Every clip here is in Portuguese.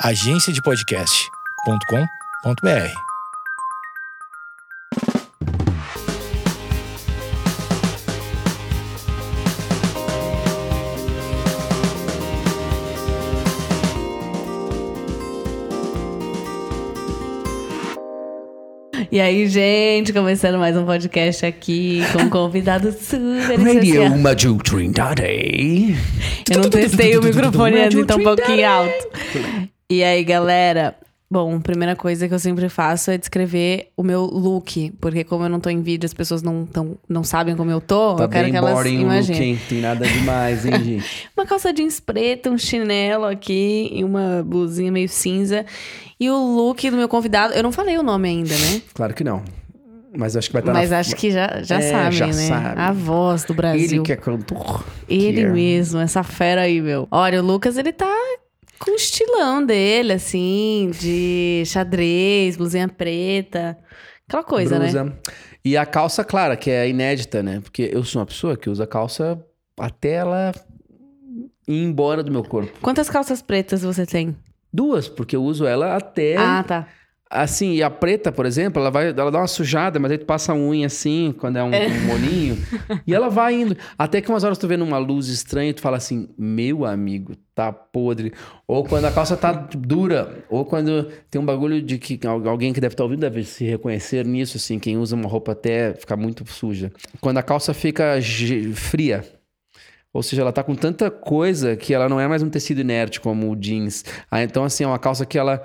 agenciadepodcast.com.br. E aí, gente, começando mais um podcast aqui com um convidado super Radio. Maju Trindade. Eu não testei o microfone antes, então um pouquinho alto. E aí, galera? Bom, primeira coisa que eu sempre faço é descrever o meu look. Porque como eu não tô em vídeo, as pessoas não, tão, não sabem como eu tô. Tá eu quero bem que elas imaginem. look, hein? Tem nada demais, hein, gente? Uma calça jeans preta, um chinelo aqui e uma blusinha meio cinza. E o look do meu convidado, eu não falei o nome ainda, né? Claro que não. Mas acho que vai estar Mas na... acho que já, já É, sabem, já né? sabe. A voz do Brasil. Ele que é cantor. Ele que é- mesmo, essa fera aí, meu. Olha, o Lucas, ele tá com o estilão dele, assim, de xadrez, blusinha preta. Aquela coisa, né? Blusa. E a calça, clara, que é inédita, né? Porque eu sou uma pessoa que usa calça até ela ir embora do meu corpo. Quantas calças pretas você tem? Duas, porque eu uso ela até... Ah, tá. Assim, e a preta, por exemplo, ela vai, ela dá uma sujada, mas aí tu passa a unha assim, quando é um, um molinho, e ela vai indo. Até que umas horas tu vê numa luz estranha e tu fala assim, meu amigo, tá podre. Ou quando a calça tá dura, ou quando tem um bagulho de que al- alguém que deve estar ouvindo deve se reconhecer nisso, assim, quem usa uma roupa até ficar muito suja. Quando a calça fica fria. Ou seja, ela tá com tanta coisa que ela não é mais um tecido inerte como o jeans. Ah, então, assim, é uma calça que ela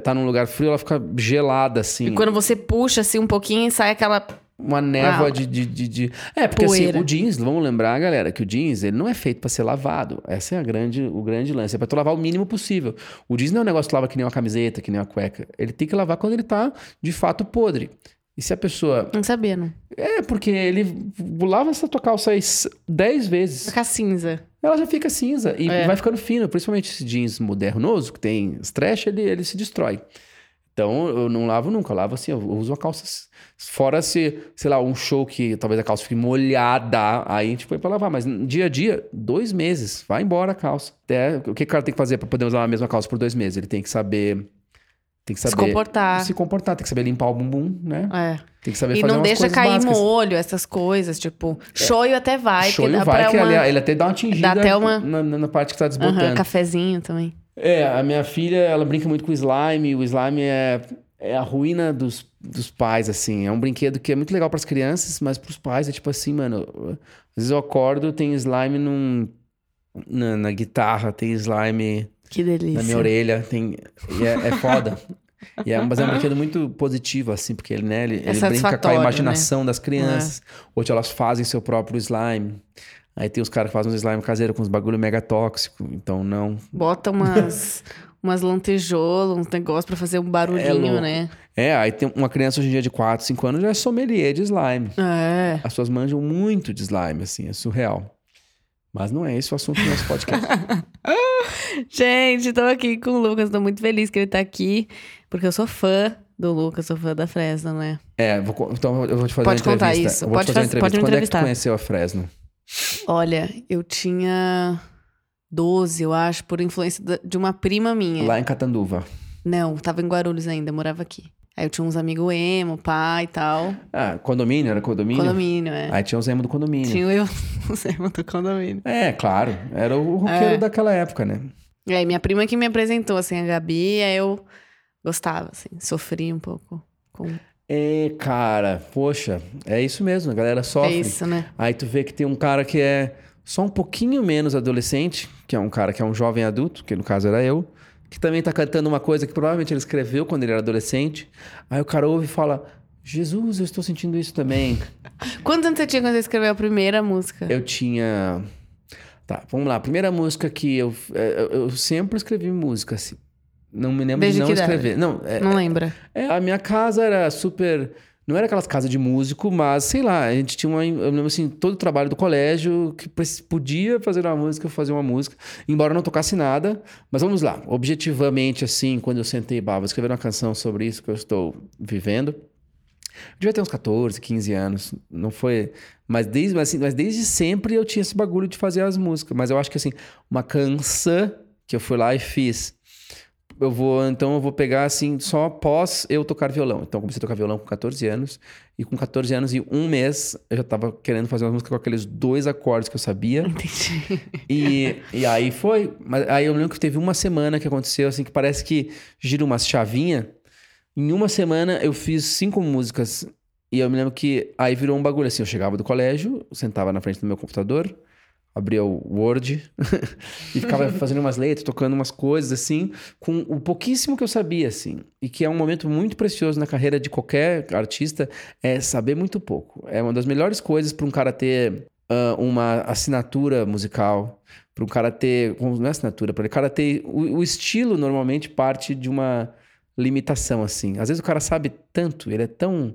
tá num lugar frio, ela fica gelada, assim. E quando você puxa, assim, um pouquinho, sai aquela... Uma névoa Ah, de, de, de, de- É, porque poeira. assim, o jeans, vamos lembrar, galera, que o jeans, ele não é feito pra ser lavado. Essa é a grande, o grande lance. É pra tu lavar o mínimo possível. O jeans não é um negócio que lava que nem uma camiseta, que nem uma cueca. Ele tem que lavar quando ele tá, de fato, podre. E se a pessoa... Não sabia, não. É, porque ele lava essa tua calça aí 10 vezes. Fica cinza. Ela já fica cinza e É. vai ficando fino. Principalmente esse jeans modernoso, que tem stretch, ele, ele se destrói. Então, eu não lavo nunca. Eu lavo assim, eu uso uma calça... Fora se, sei lá, um show que talvez a calça fique molhada, aí a gente põe pra lavar. Mas dia a dia, dois meses, vai embora a calça. Até, o que o cara tem que fazer pra poder usar a mesma calça por dois meses? Ele tem que saber... Tem que Se saber... comportar. Se comportar, tem que saber limpar o bumbum, né? É. Tem que saber E fazer não umas deixa cair básicas. molho, essas coisas. Tipo, shoyu até vai. Shoyu vai, que uma... ele, até dá uma tingida Dá até uma- na, na- parte que tá desbotando. cafezinho também. É, a minha filha, ela brinca muito com slime. O slime é, é a ruína dos, dos pais, assim. É um brinquedo que é muito legal pras crianças, mas pros pais é tipo assim, mano. Às vezes eu acordo, tem slime num, na, na guitarra, tem slime Que delícia. na minha orelha, tem. E é, é foda. E é, mas é um brinquedo muito positivo, assim, porque ele, né, ele, ele brinca com a satisfatório, imaginação das crianças. Ou elas fazem seu próprio slime. Aí tem os caras que fazem um slime caseiro com uns bagulho mega tóxico. Então, não. Bota umas, umas lantejoulas, uns negócios pra fazer um É barulhinho, louco. né? É, aí tem uma criança hoje em dia de 4, 5 anos já é sommelier de slime. É. As pessoas manjam muito de slime, assim, é surreal. Mas não é esse o assunto do nosso podcast. Gente, tô aqui com o Lucas, tô muito feliz que ele tá aqui, porque eu sou fã do Lucas, sou fã da Fresno, né? é, vou então eu vou te fazer Pode uma contar entrevista. isso, Eu vou pode te fazer faz- uma pode entrevista. me Quando é que tu entrevistar. conheceu a Fresno? Olha, eu tinha 12, eu acho, por influência de uma prima minha. Lá em Catanduva. Não, tava em Guarulhos ainda, morava aqui. Aí eu tinha uns amigos emo, pai e tal. Ah, condomínio? Era condomínio? Condomínio, é. Aí tinha os emo do condomínio. Tinha eu, os emo do condomínio. É, claro. Era o roqueiro É. daquela época, né? E aí, minha prima que me apresentou, assim, a Gabi, aí eu gostava, assim, sofri um pouco com... É, cara, poxa, é isso mesmo, a galera sofre. É isso, né? Aí tu vê que tem um cara que é só um pouquinho menos adolescente, que é um cara que é um jovem adulto, que no caso era eu, que também tá cantando uma coisa que provavelmente ele escreveu quando ele era adolescente. Aí o cara ouve e fala: Jesus, eu estou sentindo isso também. Quantos anos você tinha quando você escreveu a primeira música? Eu tinha. Tá, vamos lá. A primeira música que eu. é, Eu, eu sempre escrevi música, assim. Não me lembro Desde de não escrever. Não, é, Não lembra? É, a minha casa era super. Não era aquelas casas de músico, mas sei lá, a gente tinha uma. Eu lembro assim, todo o trabalho do colégio que podia fazer uma música, fazer uma música, embora não tocasse nada. Mas vamos lá, objetivamente, assim, quando eu sentei, bah, vou escrever uma canção sobre isso que eu estou vivendo. Eu devia ter uns 14, 15 anos. Não foi. Mas desde, mas, assim, mas desde sempre eu tinha esse bagulho de fazer as músicas. Mas eu acho que assim, uma canção que eu fui lá e fiz eu vou, então eu vou pegar assim, só após eu tocar violão. Então eu comecei a tocar violão com 14 anos. E com 14 anos e um mês, eu já tava querendo fazer uma música com aqueles dois acordes que eu sabia. Entendi. E, e aí foi. Mas aí eu lembro que teve uma semana que aconteceu, assim, que parece que gira uma chavinha. Em uma semana eu fiz cinco músicas. E eu me lembro que aí virou um bagulho assim. Eu chegava do colégio, sentava na frente do meu computador, abria o Word e ficava fazendo umas letras, tocando umas coisas assim, com o pouquíssimo que eu sabia, assim. E que é um momento muito precioso na carreira de qualquer artista, é saber muito pouco. É uma das melhores coisas para um cara ter uh, uma assinatura musical, para um cara ter. Não é assinatura, para o cara ter. O, o estilo normalmente parte de uma limitação, assim. Às vezes o cara sabe tanto, ele é tão.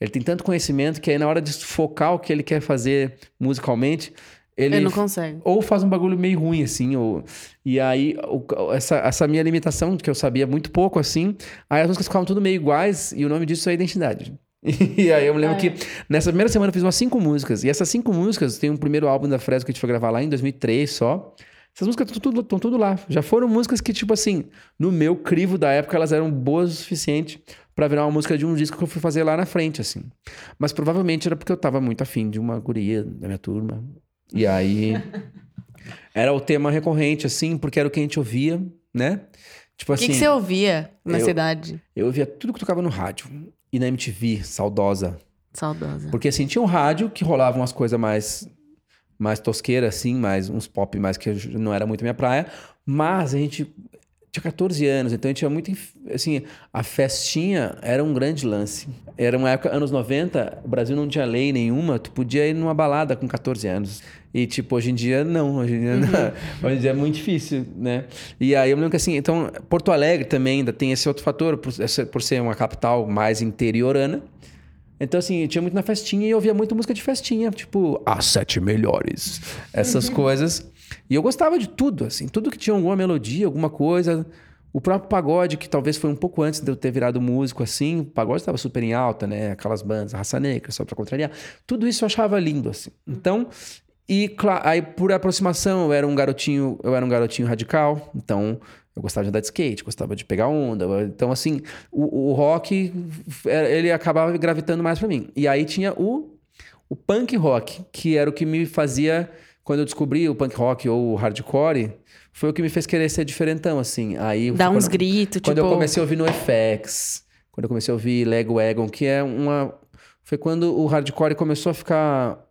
Ele tem tanto conhecimento que aí na hora de focar o que ele quer fazer musicalmente, ele, Ele não consegue. ou faz um bagulho meio ruim, assim, ou... E aí, o- essa, essa minha limitação, que eu sabia muito pouco, assim, aí as músicas ficavam tudo meio iguais, e o nome disso é identidade. E aí eu me lembro É. que nessa primeira semana eu fiz umas cinco músicas, e essas cinco músicas, tem um primeiro álbum da Fresco que a gente foi gravar lá em 2003 só, essas músicas estão tudo, tudo lá. Já foram músicas que, tipo assim, no meu crivo da época, elas eram boas o suficiente pra virar uma música de um disco que eu fui fazer lá na frente, assim. Mas provavelmente era porque eu tava muito afim de uma guria da minha turma. E aí. era o tema recorrente, assim, porque era o que a gente ouvia, né? Tipo O assim. que, que você ouvia na eu- cidade? Eu ouvia tudo que tocava no rádio. E na MTV, saudosa. Saudosa. Porque assim, tinha um rádio que rolava umas coisas mais mais tosqueiras, assim, mais uns pop mais que não era muito minha praia. Mas a gente tinha 14 anos, então a gente tinha muito. Assim, a festinha era um grande lance. Era uma época, anos 90, o Brasil não tinha lei nenhuma, tu podia ir numa balada com 14 anos. E, tipo, hoje em dia, não. Hoje em dia, não. Hoje em dia é muito difícil, né? E aí eu me lembro que, assim, então, Porto Alegre também ainda tem esse outro fator, por, por ser uma capital mais interiorana. Então, assim, eu tinha muito na festinha e eu ouvia muito música de festinha, tipo, as sete melhores, essas coisas. E eu gostava de tudo, assim, tudo que tinha alguma melodia, alguma coisa. O próprio pagode, que talvez foi um pouco antes de eu ter virado músico, assim, o pagode estava super em alta, né? Aquelas bandas, Raça Negra, só pra contrariar. Tudo isso eu achava lindo, assim. Então, e cla- aí por aproximação, eu era um garotinho, eu era um garotinho radical, então eu gostava de andar de skate, gostava de pegar onda. Então, assim, o, o rock, ele acabava gravitando mais pra mim. E aí tinha o, o punk rock, que era o que me fazia, quando eu descobri o punk rock ou o hardcore, foi o que me fez querer ser diferentão, assim. Aí, Dá quando- uns gritos, quando tipo... eu comecei a ouvir no FX, quando eu comecei a ouvir Lego Wagon, que é uma. Foi quando o hardcore começou a ficar.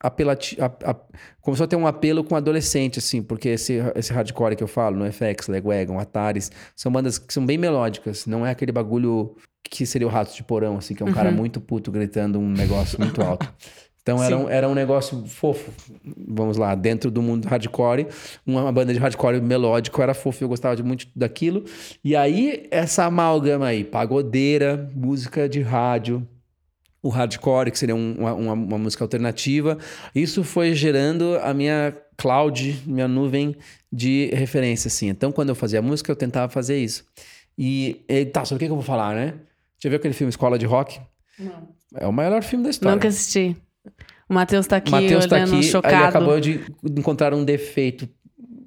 Apelati... a- a- Começou a ter um apelo com adolescente, assim, porque esse, esse hardcore que eu falo, no FX, Lego Wagon, Ataris, são bandas que são bem melódicas, não é aquele bagulho que seria o Ratos de Porão, assim, que é um cara muito puto gritando um negócio muito alto. Então era um, era um negócio fofo, vamos lá, dentro do mundo hardcore, uma banda de hardcore melódico era fofo, eu gostava de muito daquilo. E aí, essa amálgama aí, pagodeira, música de rádio, o hardcore, que seria um- uma, uma- música alternativa, isso foi gerando a minha cloud, minha nuvem de referência, assim. Então, quando eu fazia música, eu tentava fazer isso. E, e tá, sobre o que, que eu vou falar, né? Já viu aquele filme Escola de Rock? Não. É o melhor filme da história. Nunca assisti. O Matheus tá aqui Matheus tá olhando aqui, chocado. ele acabou de encontrar um defeito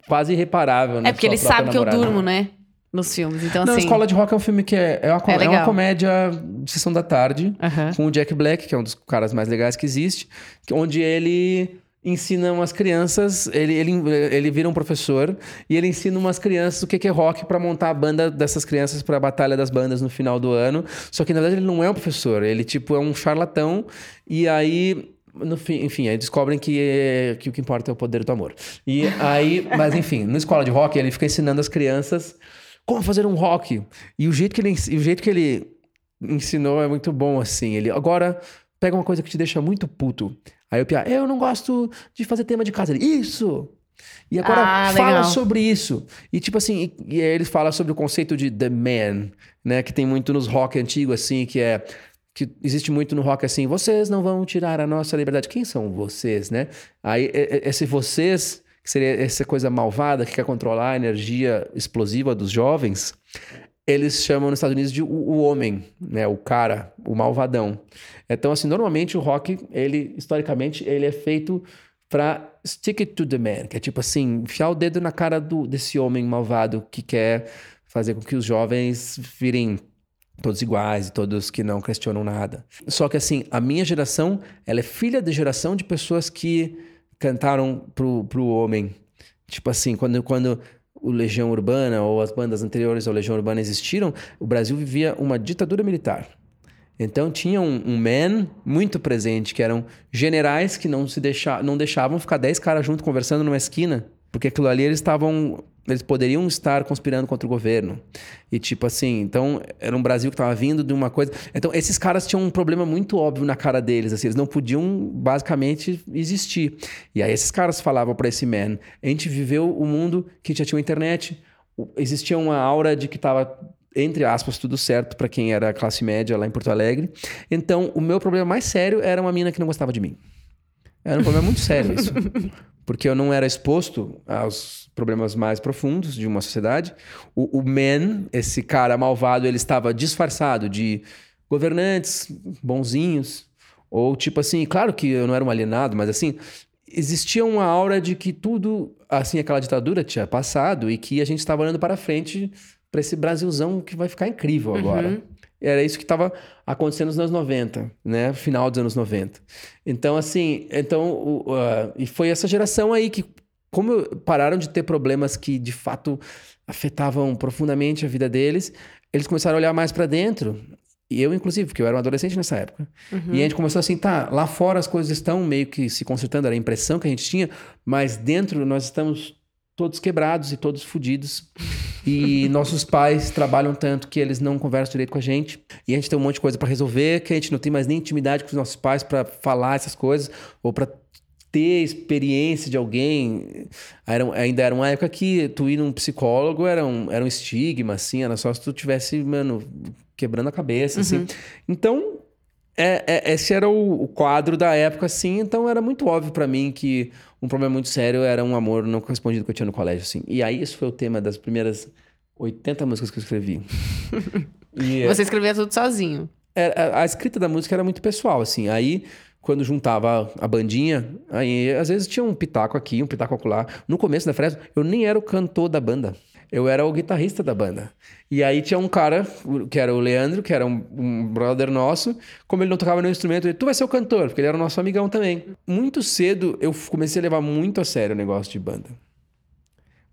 quase irreparável na É porque ele sabe que eu namorada. durmo, né? Nos filmes. Então, Não, assim... Escola de Rock é um filme que é, é, uma, É é uma comédia de sessão da tarde, com o Jack Black, que é um dos caras mais legais que existe, onde ele ensina umas crianças, ele, ele, ele vira um professor e ele ensina umas crianças o que é rock pra montar a banda dessas crianças pra Batalha das Bandas no final do ano. Só que na verdade ele não é um professor, ele tipo é um charlatão e aí no fim, enfim, aí descobrem que, que o que importa é o poder do amor. E aí, mas enfim, na escola de rock ele fica ensinando as crianças como fazer um rock. E o jeito que ele, o jeito que ele ensinou é muito bom, assim. Ele agora pega uma coisa que te deixa muito puto. Aí o Pia, eu não gosto de fazer tema de casa. Ele, isso! E agora Ah, fala legal. sobre isso. E tipo assim, e, e aí ele fala sobre o conceito de the man, né? Que tem muito nos rock antigos, assim, que é. Que existe muito no rock assim, vocês não vão tirar a nossa liberdade. Quem são vocês, né? Aí, esse vocês, que seria essa coisa malvada que quer controlar a energia explosiva dos jovens, eles chamam nos Estados Unidos de o, o homem, né? O cara, o malvadão. Então, assim, normalmente o rock, ele, historicamente, ele é feito pra stick it to the man, que é tipo assim, enfiar o dedo na cara do, desse homem malvado que quer fazer com que os jovens virem todos iguais, todos que não questionam nada. Só que assim, a minha geração, ela é filha de geração de pessoas que cantaram pro, pro homem. Tipo assim, quando, quando o Legião Urbana ou as bandas anteriores ao Legião Urbana existiram, o Brasil vivia uma ditadura militar. Então tinha um, um man muito presente, que eram generais que não se deixa, não deixavam ficar 10 caras juntos conversando numa esquina, porque aquilo ali eles estavam eles poderiam estar conspirando contra o governo. E tipo assim, então era um Brasil que estava vindo de uma coisa. Então esses caras tinham um problema muito óbvio na cara deles, assim, eles não podiam basicamente existir. E aí esses caras falavam para esse man: a gente viveu o um mundo que já tinha internet, existia uma aura de que estava entre aspas, tudo certo para quem era classe média lá em Porto Alegre. Então, o meu problema mais sério era uma mina que não gostava de mim. Era um problema muito sério isso. Porque eu não era exposto aos problemas mais profundos de uma sociedade. O, o man, esse cara malvado, ele estava disfarçado de governantes bonzinhos. Ou tipo assim, claro que eu não era um alienado, mas assim, existia uma aura de que tudo, assim, aquela ditadura tinha passado e que a gente estava olhando para frente para esse Brasilzão que vai ficar incrível agora. Uhum. Era isso que estava acontecendo nos anos 90, né? Final dos anos 90. Então, assim, então, uh, e foi essa geração aí que, como pararam de ter problemas que de fato afetavam profundamente a vida deles, eles começaram a olhar mais para dentro. E eu, inclusive, porque eu era um adolescente nessa época. Uhum. E a gente começou assim, tá, lá fora as coisas estão meio que se consertando, era a impressão que a gente tinha, mas dentro nós estamos todos quebrados e todos fodidos. E nossos pais trabalham tanto que eles não conversam direito com a gente. E a gente tem um monte de coisa para resolver, que a gente não tem mais nem intimidade com os nossos pais para falar essas coisas ou para ter experiência de alguém. Era, ainda era uma época que tu ir num psicólogo era um, era um estigma, assim, era só se tu tivesse, mano, quebrando a cabeça, assim. uhum. assim. Então, é, é, esse era o, o, quadro da época, assim, então era muito óbvio para mim que um problema muito sério era um amor não correspondido que eu tinha no colégio, assim. E aí, isso foi o tema das primeiras 80 músicas que eu escrevi. e, Você escrevia tudo sozinho? É, a, a, escrita da música era muito pessoal, assim. Aí, quando juntava a bandinha, aí às vezes tinha um pitaco aqui, um pitaco acolá. No começo da Fresno, eu nem era o cantor da banda eu era o guitarrista da banda. E aí tinha um cara, que era o Leandro, que era um, um brother nosso. Como ele não tocava nenhum instrumento, ele, tu vai ser o cantor, porque ele era o nosso amigão também. Muito cedo, eu comecei a levar muito a sério o negócio de banda.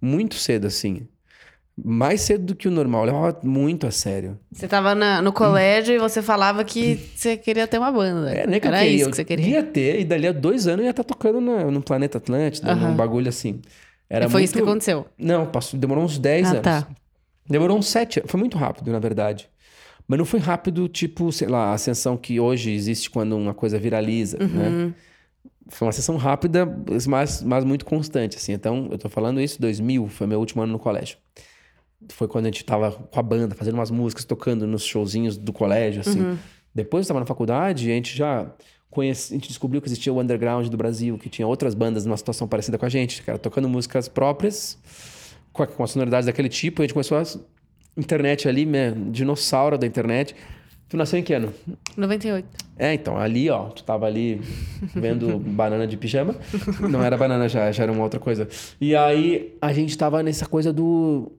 Muito cedo, assim. Mais cedo do que o normal, eu levava muito a sério. Você tava na, no colégio e você falava que você queria ter uma banda. É, nem que Era eu queria. isso que você queria. Ia ter, e dali a dois anos eu ia estar tá tocando no, no Planeta Atlântico, uhum. num bagulho assim. Era e foi muito... isso que aconteceu? Não, passou, demorou uns 10 ah, anos. Tá. Demorou uns 7 Foi muito rápido, na verdade. Mas não foi rápido, tipo, sei lá, a ascensão que hoje existe quando uma coisa viraliza, uhum. né? Foi uma ascensão rápida, mas, mas muito constante, assim. Então, eu tô falando isso, 2000, foi meu último ano no colégio. Foi quando a gente tava com a banda, fazendo umas músicas, tocando nos showzinhos do colégio, assim. Uhum. Depois eu tava na faculdade, a gente já conhece, a gente descobriu que existia o underground do Brasil, que tinha outras bandas numa situação parecida com a gente, cara, tocando músicas próprias, com a, com a sonoridade daquele tipo. A gente começou a internet ali, né, dinossauro da internet. Tu nasceu em que ano? 98. É, então, ali, ó, tu tava ali vendo banana de pijama. Não era banana já, já era uma outra coisa. E aí a gente tava nessa coisa do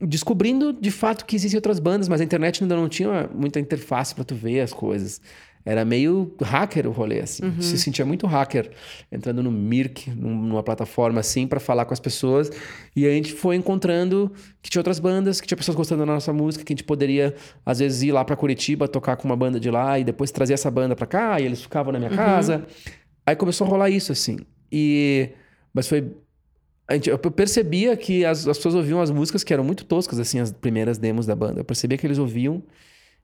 descobrindo de fato que existem outras bandas, mas a internet ainda não tinha muita interface para tu ver as coisas. Era meio hacker o rolê, assim. Uhum. Se sentia muito hacker, entrando no Mirk, numa plataforma assim, para falar com as pessoas. E a gente foi encontrando que tinha outras bandas, que tinha pessoas gostando da nossa música, que a gente poderia, às vezes, ir lá para Curitiba, tocar com uma banda de lá e depois trazer essa banda para cá, e eles ficavam na minha uhum. casa. Aí começou a rolar isso, assim. E. Mas foi gente, eu percebia que as, as, pessoas ouviam as músicas que eram muito toscas, assim, as primeiras demos da banda. Eu percebia que eles ouviam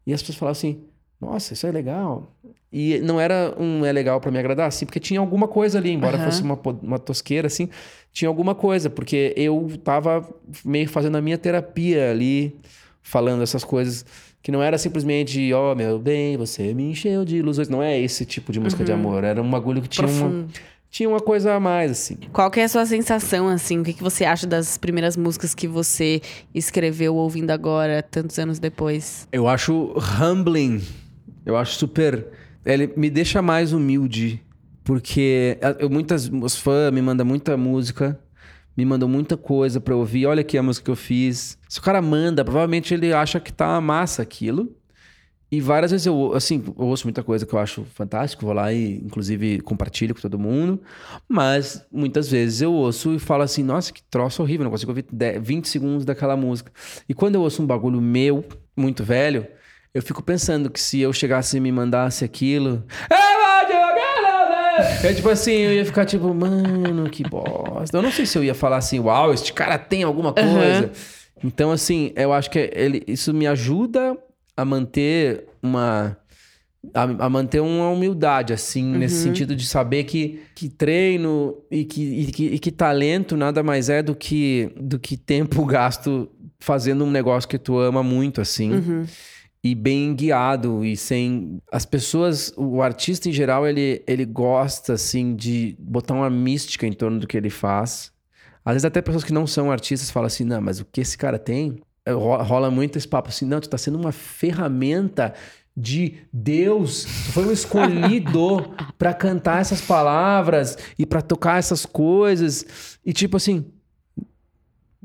e as pessoas falavam assim: nossa, isso é legal. E não era um é legal para me agradar, assim, porque tinha alguma coisa ali, embora uhum. fosse uma, uma tosqueira, assim, tinha alguma coisa, porque eu tava meio fazendo a minha terapia ali, falando essas coisas, que não era simplesmente, ó, oh, meu bem, você me encheu de ilusões. Não é esse tipo de música uhum. de amor, era um bagulho que tinha uma, tinha uma coisa a mais, assim. Qual que é a sua sensação, assim? O que, que você acha das primeiras músicas que você escreveu ouvindo agora, tantos anos depois? Eu acho humbling eu acho super. Ele me deixa mais humilde. Porque eu, muitas, os fãs me mandam muita música, me mandou muita coisa pra eu ouvir. Olha aqui a música que eu fiz. Se o cara manda, provavelmente ele acha que tá massa aquilo. E várias vezes eu, assim, eu ouço muita coisa que eu acho fantástico, vou lá e, inclusive, compartilho com todo mundo. Mas muitas vezes eu ouço e falo assim: nossa, que troço horrível, não consigo ouvir 10, 20 segundos daquela música. E quando eu ouço um bagulho meu, muito velho, eu fico pensando que se eu chegasse e me mandasse aquilo. É tipo assim, eu ia ficar tipo, mano, que bosta. Eu não sei se eu ia falar assim, uau, este cara tem alguma coisa. Uhum. Então, assim, eu acho que ele, isso me ajuda a manter uma. A, a manter uma humildade, assim, uhum. nesse sentido de saber que, que treino e que, e que, e que talento nada mais é do que, do que tempo gasto fazendo um negócio que tu ama muito, assim. Uhum e bem guiado e sem as pessoas o artista em geral ele, ele gosta assim de botar uma mística em torno do que ele faz às vezes até pessoas que não são artistas falam assim não mas o que esse cara tem rola muito esse papo assim não tu tá sendo uma ferramenta de Deus, tu foi um escolhido para cantar essas palavras e para tocar essas coisas e tipo assim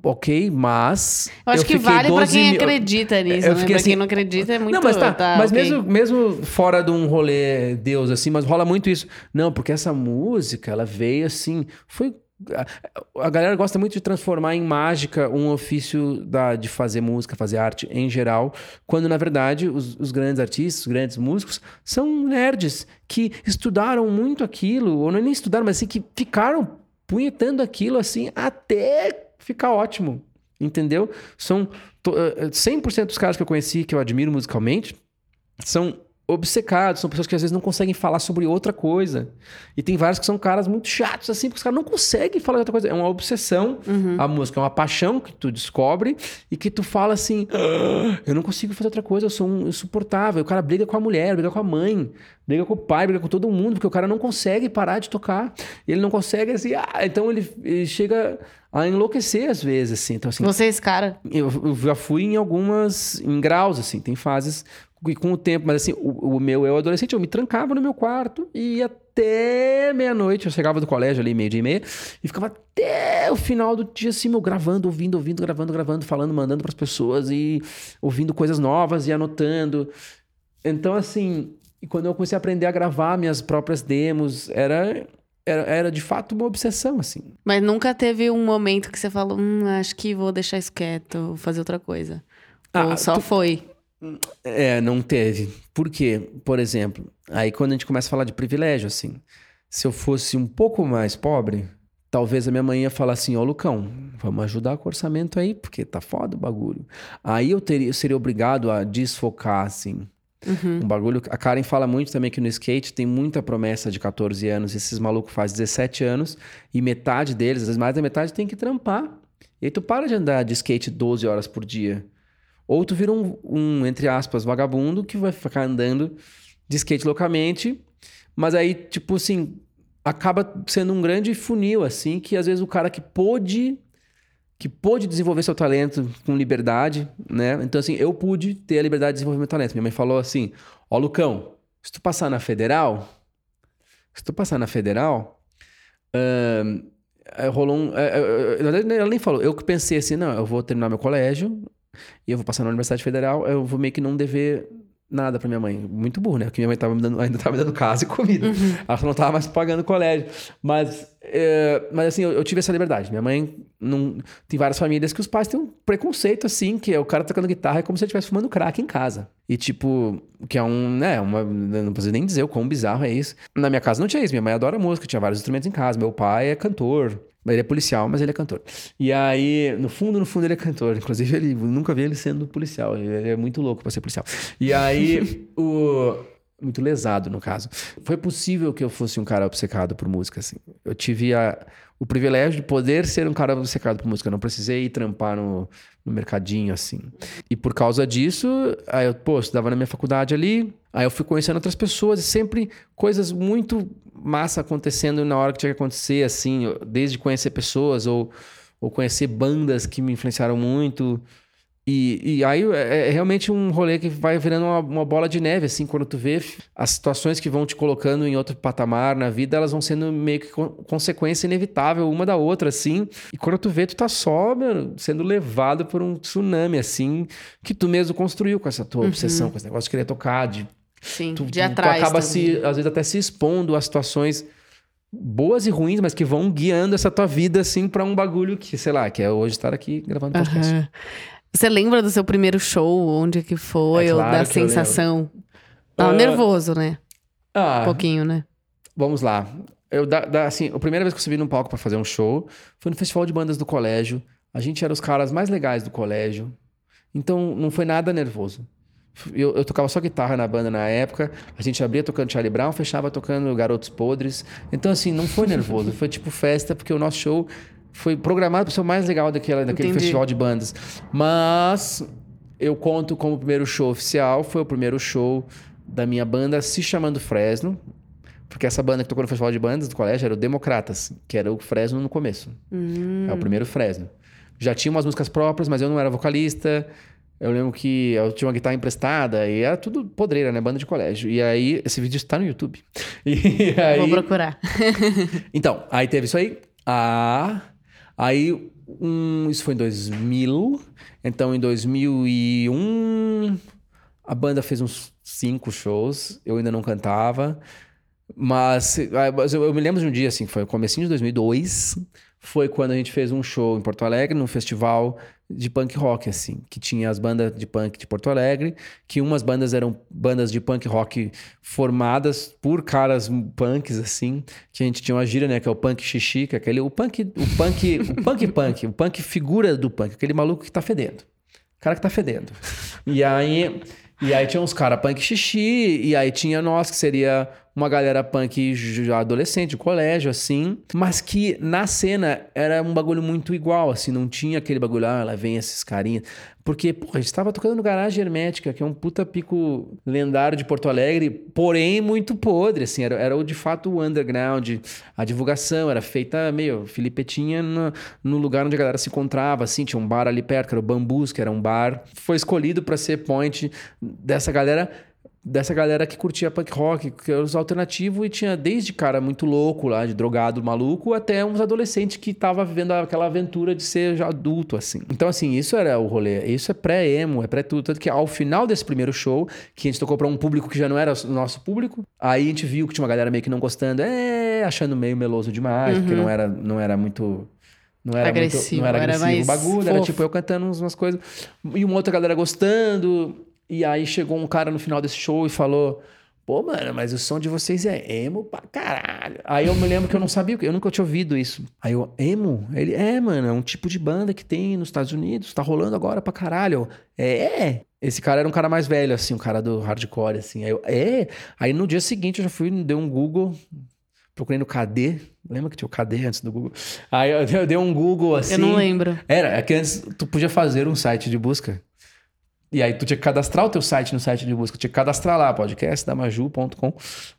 ok, mas. Eu acho eu que vale pra quem mil... acredita nisso, eu né? Pra assim... quem não acredita é muito. Não, mas tá. tá mas okay. mesmo, mesmo fora de um rolê Deus, assim, mas rola muito isso. Não, porque essa música, ela veio assim. Foi. A galera gosta muito de transformar em mágica um ofício da, de fazer música, fazer arte em geral, quando na verdade os, os grandes artistas, os grandes músicos, são nerds que estudaram muito aquilo, ou não é nem estudaram, mas assim, que ficaram punhetando aquilo assim até fica ótimo. Entendeu? São 100% eh, dos caras que eu conheci, que eu admiro musicalmente, são obcecados, são pessoas que às vezes não conseguem falar sobre outra coisa. E tem vários que são caras muito chatos, assim, porque os caras não conseguem falar outra coisa. É uma obsessão uhum. a música, é uma paixão que tu descobre e que tu fala assim: ah, eu não consigo fazer outra coisa, eu sou um insuportável. O cara briga com a mulher, briga com a mãe, briga com o pai, briga com todo mundo, porque o cara não consegue parar de tocar. Ele não consegue, assim, ah, então ele, ele chega a enlouquecer às vezes, assim. Então, assim Você é esse cara? Eu, eu já fui em algumas, em graus, assim, tem fases e com o tempo, mas assim, o, o, meu eu adolescente, eu me trancava no meu quarto e até meia-noite, eu chegava do colégio ali, meio dia e meia, e ficava até o final do dia, assim, meu, gravando, ouvindo, ouvindo, gravando, gravando, falando, mandando para as pessoas e ouvindo coisas novas e anotando. Então, assim, quando eu comecei a aprender a gravar minhas próprias demos, era era, era de fato uma obsessão, assim. Mas nunca teve um momento que você falou, hum, acho que vou deixar isso quieto, vou fazer outra coisa. Ah, Ou só tu... foi? É, não teve. Por quê? Por exemplo, aí quando a gente começa a falar de privilégio, assim, se eu fosse um pouco mais pobre, talvez a minha mãe ia falar assim, ó, oh, Lucão, vamos ajudar com o orçamento aí, porque tá foda o bagulho. Aí eu, teria, eu seria obrigado a desfocar, assim. Uhum. Um bagulho. A Karen fala muito também que no skate tem muita promessa de 14 anos. Esses malucos fazem 17 anos e metade deles, às vezes mais da metade, tem que trampar. E aí tu para de andar de skate 12 horas por dia. Ou tu vira um, um, entre aspas, vagabundo que vai ficar andando de skate loucamente, mas aí, tipo assim, acaba sendo um grande funil, assim, que às vezes o cara que pôde que pôde desenvolver seu talento com liberdade, né? Então, assim, eu pude ter a liberdade de desenvolver meu talento. Minha mãe falou assim: Ó, Lucão, se tu passar na federal, se tu passar na federal, uh, rolou um. Uh, uh, ela nem falou, eu que pensei assim: não, eu vou terminar meu colégio, e eu vou passar na Universidade Federal, eu vou meio que não dever nada pra minha mãe. Muito burro, né? Porque minha mãe tava me dando, ainda tava me dando casa e comida. Uhum. Ela não tava mais pagando colégio. Mas, é, mas assim, eu, eu, tive essa liberdade. Minha mãe não. Tem várias famílias que os pais têm um preconceito, assim, que é o cara tocando guitarra é como se ele estivesse fumando crack em casa. E, tipo, que é um, né, uma. Não preciso nem dizer o quão bizarro é isso. Na minha casa não tinha isso. Minha mãe adora música, tinha vários instrumentos em casa. Meu pai é cantor. Ele é policial, mas ele é cantor. E aí, no fundo, no fundo, ele é cantor. Inclusive, ele nunca vi ele sendo policial. Ele é muito louco pra ser policial. E aí, o. Muito lesado, no caso. Foi possível que eu fosse um cara obcecado por música, assim. Eu tive a, o privilégio de poder ser um cara obcecado por música. Eu não precisei ir trampar no, no mercadinho, assim. E por causa disso, aí eu, pô, estudava na minha faculdade ali. Aí eu fui conhecendo outras pessoas e sempre coisas muito massa acontecendo na hora que tinha que acontecer, assim, desde conhecer pessoas ou, ou conhecer bandas que me influenciaram muito. E, e aí é, é realmente um rolê que vai virando uma, uma bola de neve, assim, quando tu vê as situações que vão te colocando em outro patamar na vida, elas vão sendo meio que con- consequência inevitável uma da outra, assim. E quando tu vê, tu tá só, meu, sendo levado por um tsunami, assim, que tu mesmo construiu com essa tua obsessão, com esse negócio de querer tocar, de Sim, tu, de tu- tu atrás. acaba se, às vezes até se expondo a situações boas e ruins, mas que vão guiando essa tua vida assim pra um bagulho que, sei lá, que é hoje estar aqui gravando podcast. Aham. Você lembra do seu primeiro show? Onde que foi? É ou claro da que eu sensação? Não, Ah, nervoso, né? Ah, Um pouquinho, né? vamos lá. Eu da, da- assim, a primeira vez que eu subi num palco pra fazer um show foi no festival de bandas do colégio. A gente era os caras mais legais do colégio. Então não foi nada nervoso. Eu, eu tocava só guitarra na banda na época. A gente abria tocando Charlie Brown, fechava tocando Garotos Podres. Então, assim, não foi nervoso. foi tipo festa, porque o nosso show foi programado para ser o mais legal daquela, daquele Entendi. festival de bandas. Mas eu conto como o primeiro show oficial. Foi o primeiro show da minha banda se chamando Fresno. Porque essa banda que tocou no festival de bandas do colégio era o Democratas, que era o Fresno no começo. Hum. É o primeiro Fresno. Já tinha umas músicas próprias, mas eu não era vocalista. Eu lembro que eu tinha uma guitarra emprestada e era tudo podreira, né? Banda de colégio. E aí, esse vídeo está no YouTube. Aí... Vou procurar. Então, aí teve isso aí. Ah, aí, um, isso foi em 2000. Então, em 2001, a banda fez uns cinco shows. Eu ainda não cantava. Mas, ah, mas eu, eu me lembro de um dia, assim, foi o comecinho de 2002. Foi quando a gente fez um show em Porto Alegre, num festival de punk rock, assim. Que tinha as bandas de punk de Porto Alegre. Que umas bandas eram bandas de punk rock formadas por caras punks, assim. Que a gente tinha uma gíria, né? Que é o punk xixi, que é aquele... O punk... O punk... o punk punk. O punk figura do punk. Aquele maluco que tá fedendo. O cara que tá fedendo. E aí... E aí tinha uns caras punk xixi, e aí tinha nós, que seria uma galera punk adolescente, de colégio, assim. Mas que na cena era um bagulho muito igual, assim, não tinha aquele bagulho, ah, lá vem esses carinhas. Porque, porra, a gente tava tocando no Garagem Hermética, que é um puta pico lendário de Porto Alegre, porém muito podre, assim, era, era de fato o underground. A divulgação era feita meio filipetinha no, no lugar onde a galera se encontrava, assim, tinha um bar ali perto, que era o Bambus, que era um bar. Foi escolhido para ser point dessa galera dessa galera que curtia punk rock, que era os alternativos, e tinha desde cara muito louco lá, de drogado maluco, até uns adolescentes que tava vivendo aquela aventura de ser já adulto, assim. Então, assim, isso era o rolê. Isso é pré-emo, é pré-tudo. Tanto que ao final desse primeiro show, que a gente tocou pra um público que já não era o nosso público, aí a gente viu que tinha uma galera meio que não gostando, é, achando meio meloso demais, porque não era, não era muito... Não era Agressivo, muito, não era era agressivo o mais bagulho, era fofo. tipo eu cantando umas coisas. E uma outra galera gostando. E aí chegou um cara no final desse show e falou: Pô, mano, mas o som de vocês é emo pra caralho. Aí eu me lembro que eu não sabia, eu nunca tinha ouvido isso. Aí eu, emo? Ele, é, mano, é um tipo de banda que tem nos Estados Unidos, tá rolando agora pra caralho. É? Esse cara era um cara mais velho, assim, um cara do hardcore, assim. Aí eu, é? Aí no dia seguinte eu já fui, dei um Google, procurei no KD. Lembra que tinha o KD antes do Google? Aí eu, eu dei um Google assim. Eu não lembro. Era, é que antes tu podia fazer um site de busca. E aí tu tinha que cadastrar o teu site no site de busca. Tinha que cadastrar lá, podcastdamaju.com,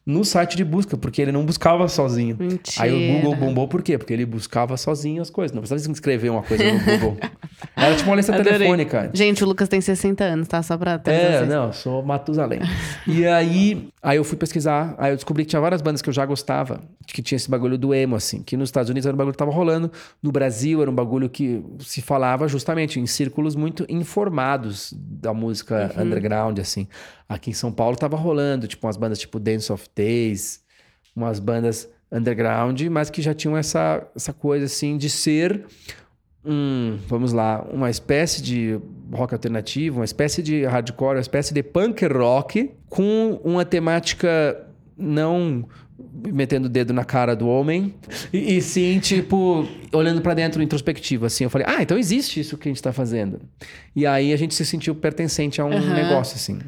no site de busca, porque ele não buscava sozinho. Mentira. Aí o Google bombou por quê? Porque ele buscava sozinho as coisas. Não precisava escrever uma coisa no Google. Era tipo uma lista Adorei. telefônica. Gente, o Lucas tem 60 anos, tá? Só pra ter É, não, eu sou Matusalém. e aí, aí eu fui pesquisar, aí eu descobri que tinha várias bandas que eu já gostava, que tinha esse bagulho do emo, assim, que nos Estados Unidos era um bagulho que tava rolando, no Brasil era um bagulho que se falava justamente em círculos muito informados da música underground, assim. Aqui em São Paulo tava rolando, tipo, umas bandas tipo Dance of Days, umas bandas underground, mas que já tinham essa, essa coisa, assim, de ser um, vamos lá, uma espécie de rock alternativo, uma espécie de hardcore, uma espécie de punk rock com uma temática não metendo o dedo na cara do homem e, e sim, tipo, olhando pra dentro introspectivo, assim. Eu falei, ah, então existe isso que a gente tá fazendo. E aí a gente se sentiu pertencente a um Aham. negócio, assim.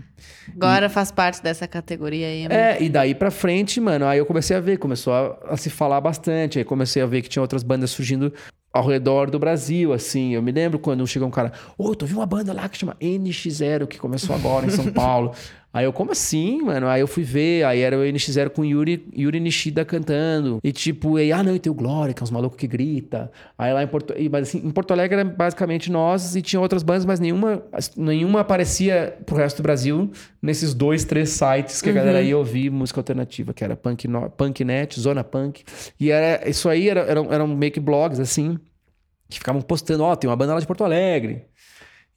Agora faz parte dessa categoria aí. É, e daí pra frente, mano, aí eu comecei a ver, começou a, a se falar bastante. Aí comecei a ver que tinha outras bandas surgindo ao redor do Brasil, assim. Eu me lembro quando chegou um cara, ô, tu viu uma banda lá que chama NX0, que começou agora em São Paulo. Aí eu, como assim, mano? Aí eu fui ver, aí era o NX0 com Yuri, Yuri Nishida cantando. E tipo, aí, ah, não, e tem o Glória, que é uns malucos que grita. Aí lá em Porto, e, mas assim, em Porto Alegre era basicamente nós e tinha outras bandas, mas nenhuma, nenhuma aparecia pro resto do Brasil nesses dois, três sites que a galera ia ouvir música alternativa, que era Punk, no, Punknet, Zona Punk. E era, isso aí era, eram, eram meio que blogs, assim, que ficavam postando, ó, tem uma banda lá de Porto Alegre.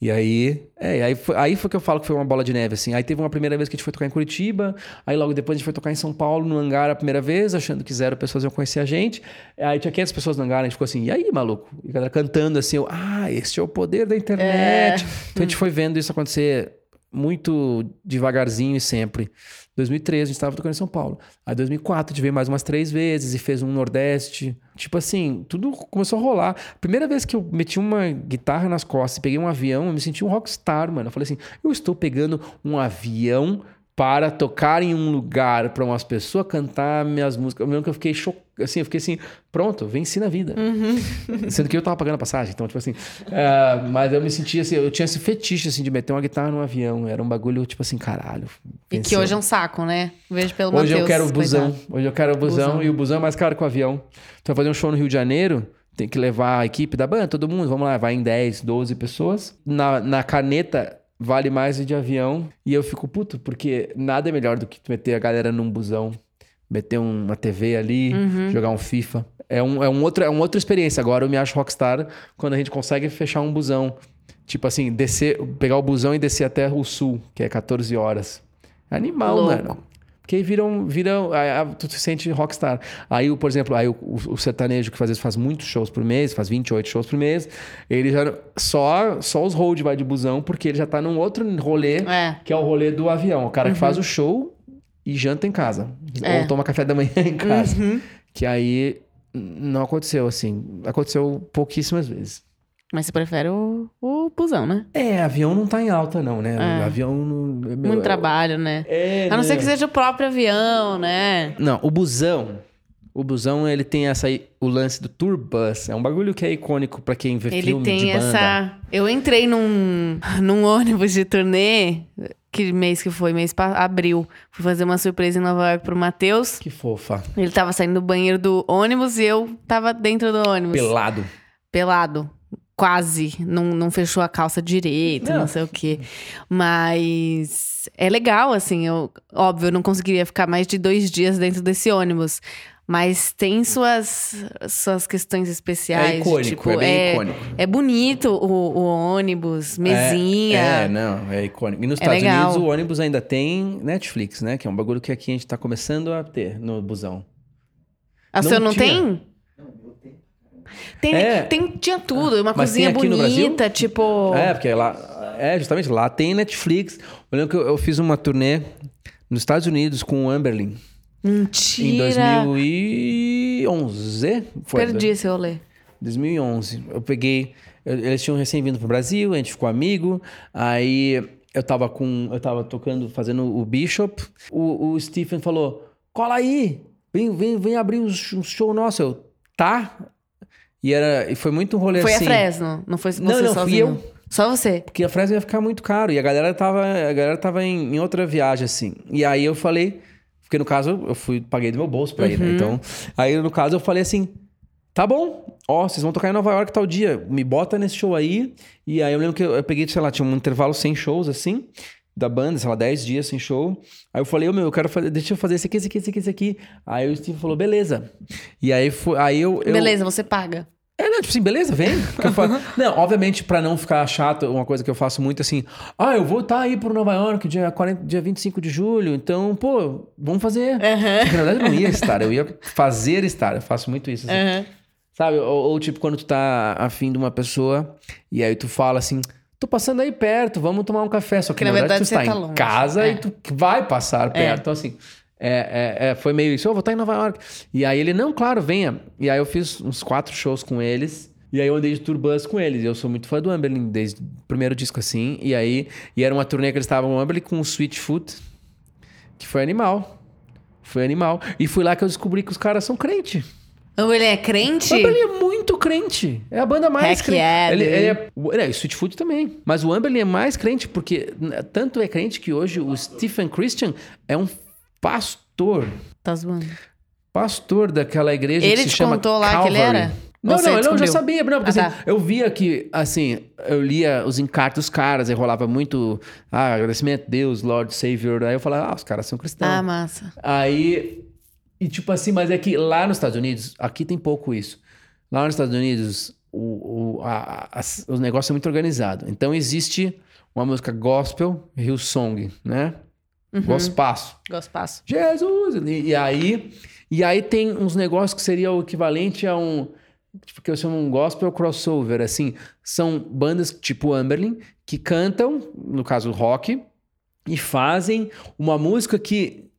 E aí, é, aí foi, aí foi que eu falo que foi uma bola de neve, assim. Aí teve uma primeira vez que a gente foi tocar em Curitiba, aí logo depois a gente foi tocar em São Paulo, no hangar a primeira vez, achando que zero pessoas iam conhecer a gente. Aí tinha 500 pessoas no hangar, a gente ficou assim, e aí, maluco? E a galera cantando assim, eu, ah, esse é o poder da internet. É. Então a gente foi vendo isso acontecer muito devagarzinho e sempre. 2013 a gente estava tocando em São Paulo. Aí 2004 a gente veio mais umas três vezes e fez um Nordeste. Tipo assim, tudo começou a rolar. Primeira vez que eu meti uma guitarra nas costas e peguei um avião, eu me senti um rockstar, mano. Eu falei assim, eu estou pegando um avião para tocar em um lugar para umas pessoas cantar minhas músicas. Eu lembro que eu fiquei chocado, assim, eu fiquei assim, pronto, venci na vida. Uhum. Sendo que eu tava pagando a passagem, então, tipo assim. Uh, mas eu me sentia assim, eu tinha esse fetiche, assim, de meter uma guitarra num avião. Era um bagulho, tipo assim, caralho. E que hoje é um saco, né? Vejo pelo Hoje Mateus, eu quero o busão. Hoje eu quero o busão, busão, e o busão é mais caro que o avião. Então, fazer um show no Rio de Janeiro. Tem que levar a equipe da banda, todo mundo, vamos lá, vai em 10, 12 pessoas. Na, na caneta, vale mais de avião. E eu fico puto, porque nada é melhor do que meter a galera num busão, meter uma TV ali, uhum. jogar um FIFA. É, um, é, um outro, é uma outra experiência. Agora eu me acho rockstar quando a gente consegue fechar um busão. Tipo assim, descer, pegar o busão e descer até o sul, que é 14 horas. Animal, Louco. mano. Porque aí viram, viram aí, tu se sente rockstar. Aí, por exemplo, aí o, o, sertanejo que às vezes faz muitos shows por mês, faz 28 shows por mês, ele já só só os road vai de busão, porque ele já tá num outro rolê, é. que é o rolê do avião. O cara uhum. que faz o show e janta em casa. É. Ou toma café da manhã em casa. Uhum. Que aí não aconteceu assim. Aconteceu pouquíssimas vezes. Mas você prefere o, o busão, né? É, avião não tá em alta, não, né? É. Avião não. É Muito trabalho, né? É, A não né? ser que seja o próprio avião, né? Não, o busão. O busão, ele tem essa o lance do tour bus. É um bagulho que é icônico para quem vê ele filme de banda. Ele tem essa... Eu entrei num, num ônibus de turnê... Que mês que foi? Mês pra abril. Fui fazer uma surpresa em Nova York pro Matheus. Que fofa. Ele tava saindo do banheiro do ônibus e eu tava dentro do ônibus. Pelado. Pelado quase não, não fechou a calça direito, não. não sei o quê. Mas é legal, assim. Eu, óbvio, eu não conseguiria ficar mais de dois dias dentro desse ônibus. Mas tem suas, suas questões especiais. É icônico, tipo, é bem é, icônico. É bonito o, o ônibus, mesinha. É, é, não, é icônico. E nos é Estados legal. Unidos o ônibus ainda tem Netflix, né? Que é um bagulho que aqui a gente tá começando a ter no busão. A não seu não tinha. tem? Tem, é, tem, tinha tudo, uma cozinha bonita, tipo. É, porque lá. É, justamente, lá tem Netflix. Eu lembro que eu, eu fiz uma turnê nos Estados Unidos com o Amberlin. Mentira! Em 2011. Foi, Perdi esse rolê. 2011. Eu peguei. Eles tinham recém vindo pro Brasil, a gente ficou amigo. Aí eu tava com. Eu tava tocando, fazendo o Bishop. O, o Stephen falou: cola aí! Vem, vem, vem abrir um show nosso. Eu, tá? E, era, e foi muito um rolê foi assim. Foi a Fresno, não foi você não, não, sozinho? Fui eu. Só você? Porque a Fresno ia ficar muito caro. E a galera tava, a galera tava em, em outra viagem, assim. E aí eu falei... Porque no caso, eu fui, paguei do meu bolso pra ir, né? Uhum. Então, aí no caso eu falei assim... Tá bom, ó, vocês vão tocar em Nova York tal dia. Me bota nesse show aí. E aí eu lembro que eu, eu peguei, sei lá, tinha um intervalo sem shows, assim da banda, sei lá, 10 dias sem show. Aí eu falei, ô meu, eu quero fazer, deixa eu fazer esse aqui, esse aqui, esse aqui, esse aqui. Aí o Steve falou, beleza. E aí foi, aí eu, eu... Beleza, você paga. É, não, tipo assim, beleza, vem. não, obviamente, para não ficar chato, uma coisa que eu faço muito assim, ah, eu vou estar tá aí pro Nova York dia, 40, dia 25 de julho, então, pô, vamos fazer. Uhum. na verdade, eu não ia estar, eu ia fazer estar. Eu faço muito isso. Assim. Uhum. Sabe? Ou, ou, tipo, quando tu tá afim de uma pessoa e aí tu fala assim. Tô passando aí perto, vamos tomar um café. Só que, que na, verdade, tu está tá em longe. casa é. e tu vai passar perto. É. Então, assim, é, é, é, foi meio isso, eu vou estar em Nova York. E aí ele, não, claro, venha. E aí eu fiz uns quatro shows com eles. E aí eu andei de tour bus com eles. Eu sou muito fã do Amberlin desde o primeiro disco assim. E aí, e era uma turnê que eles estavam no Amberlin com o Sweet Foot, que foi animal. Foi animal. E foi lá que eu descobri que os caras são crente. Ou ele é crente? O Amberlin é muito crente. É a banda mais Heck crente. yeah, ele, ele é, o- é, Sweet Food também. Mas o Amberlin é mais crente, porque tanto é crente que hoje o Stephen Christian é um pastor. Tá zoando. Pastor daquela igreja Ele que se te chama contou lá que ele Calvary. era? Não, você não, eu já sabia, não, porque Ah, assim, tá. eu via que, assim, eu lia os encartos dos caras, aí rolava muito, ah, agradecimento a Deus, Lord, Savior, aí eu falava, ah, os caras são cristãos. Ah, massa. Aí, e tipo assim, mas é que lá nos Estados Unidos, aqui tem pouco isso. Lá nos Estados Unidos, o, o, a, a, o negócio é muito organizado. Então existe uma música gospel, Hillsong, né? Uhum. Gospaço. Gospaço. Jesus! E, e aí, e aí tem uns negócios que seria o equivalente a um. Tipo, que eu chamo um gospel crossover. Assim, são bandas tipo Amberlin que cantam, no caso rock, e fazem uma música que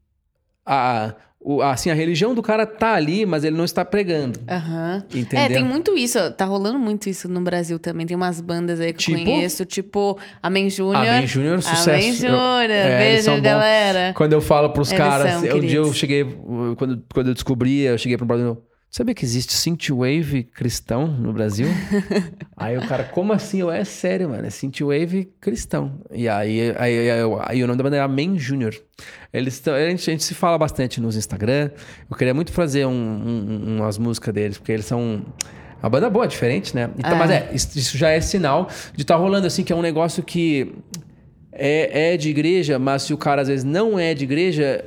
a, o- assim, a religião do cara tá ali, mas ele não está pregando. Aham. Entendeu? É, tem muito isso. Tá rolando muito isso no Brasil também. Tem umas bandas aí que eu Tipo? conheço, tipo Amen Júnior. Amém Júnior, sucesso. Eu- Júnior. é, Beijo, bons. galera. Quando eu falo pros Eles caras, são um dia eu queridos. cheguei, quando, quando eu descobri, eu cheguei brother meu, sabia que existe synthwave cristão no Brasil? aí o cara, como assim? Eu, é sério, mano, é synthwave cristão. E aí, aí, aí, aí, o nome da banda é Amen Júnior. Eles tão, a, gente, a gente se fala bastante nos Instagram. Eu queria muito fazer um- um- umas músicas deles, porque eles são... Uma banda boa, diferente, né? Então, É. Mas é, isso já é sinal de estar rolando assim, que é um negócio que é, é de igreja, mas se o cara às vezes não é de igreja,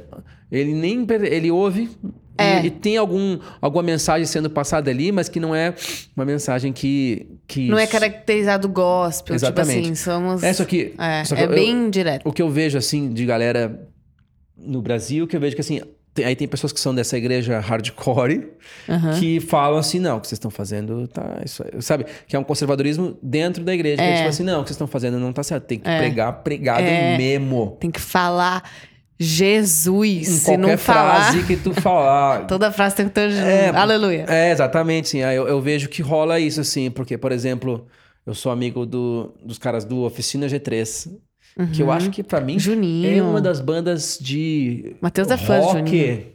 ele nem ele ouve É. e, tem algum, alguma mensagem sendo passada ali, mas que não é uma mensagem que. que Não é caracterizado gospel, Exatamente. tipo assim, somos... É, só que. É, só que é eu- bem direto. O que eu vejo, assim, de galera no Brasil, que eu vejo que, assim, tem- aí tem pessoas que são dessa igreja hardcore Aham. que falam assim, não, o que vocês estão fazendo tá... Isso, aí", sabe? Que é um conservadorismo dentro da igreja. Que é É. tipo assim, não, o que vocês estão fazendo não tá certo. Tem que É. pregar pregado É. mesmo. Tem que falar Jesus. Em Se não falar... frase que tu falar. Toda frase tem que ter... É, Aleluia. É, exatamente, sim. Eu, eu vejo que rola isso, assim, porque, por exemplo, eu sou amigo do, dos caras do Oficina G3, que eu acho que pra mim Uhum. Juninho. é uma das bandas de Matheus é fã de rock. Juninho.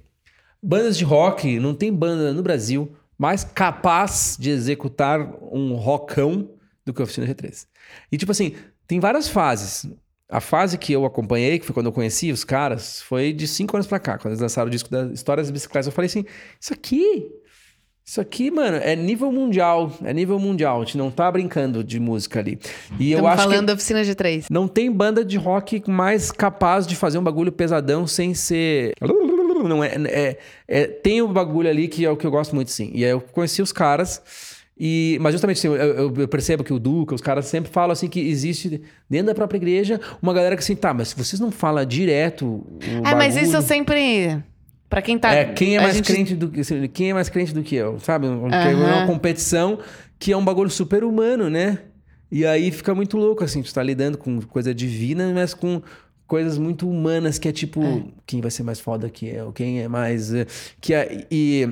Bandas de rock, não tem banda no Brasil mais capaz de executar um rockão do que a Oficina G3. E tipo assim, tem várias fases. A fase que eu acompanhei, que foi quando eu conheci os caras, foi de cinco anos pra cá, quando eles lançaram o disco da Histórias das Bicicletas. Eu falei assim: isso aqui, isso aqui, mano, é nível mundial. É nível mundial. A gente não tá brincando de música ali. E eu acho falando que da oficina G3. não tem banda de rock mais capaz de fazer um bagulho pesadão sem ser. Não é, é, é- tem um bagulho ali que é o que eu gosto muito, sim. E aí eu conheci os caras. E, mas justamente assim, eu, eu- percebo que o Duca, os caras sempre falam assim que existe dentro da própria igreja uma galera que assim, tá, mas se vocês não falam direto. É, mas isso eu bagulho- sempre... Pra quem tá... é, quem é mais gente- crente do que assim, quem é mais crente do que eu, sabe? Porque É Aham. uma competição que é um bagulho super humano, né? E aí fica muito louco assim, tu tá lidando com coisa divina, mas com coisas muito humanas que é tipo, quem vai ser mais foda que eu, quem é mais eh, que é e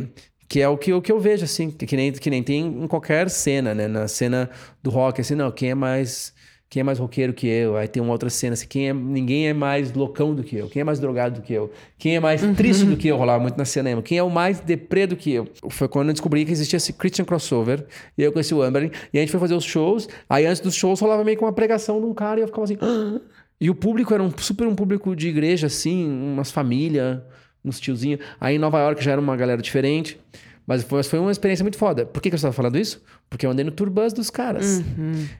que é o que, o que eu vejo assim, que, que nem que nem tem em qualquer cena, né? Na cena do rock assim, não, quem é mais quem é mais roqueiro que eu? Aí tem uma outra cena assim, quem é, ninguém é mais loucão do que eu, quem é mais drogado do que eu, quem é mais triste do que eu, rolava muito na cena, quem é o mais deprê do que eu. Foi quando eu descobri que existia esse Christian Crossover, e eu conheci o Amberlin, e a gente foi fazer os shows, aí antes dos shows rolava meio que uma pregação de um cara, e eu ficava assim... "Ah!" E o público era um super um público de igreja, assim, umas famílias, uns tiozinhos. Aí em Nova York já era uma galera diferente. Mas foi, mas foi uma experiência muito foda. Por que, que eu estava falando isso? Porque eu andei no tour bus dos caras.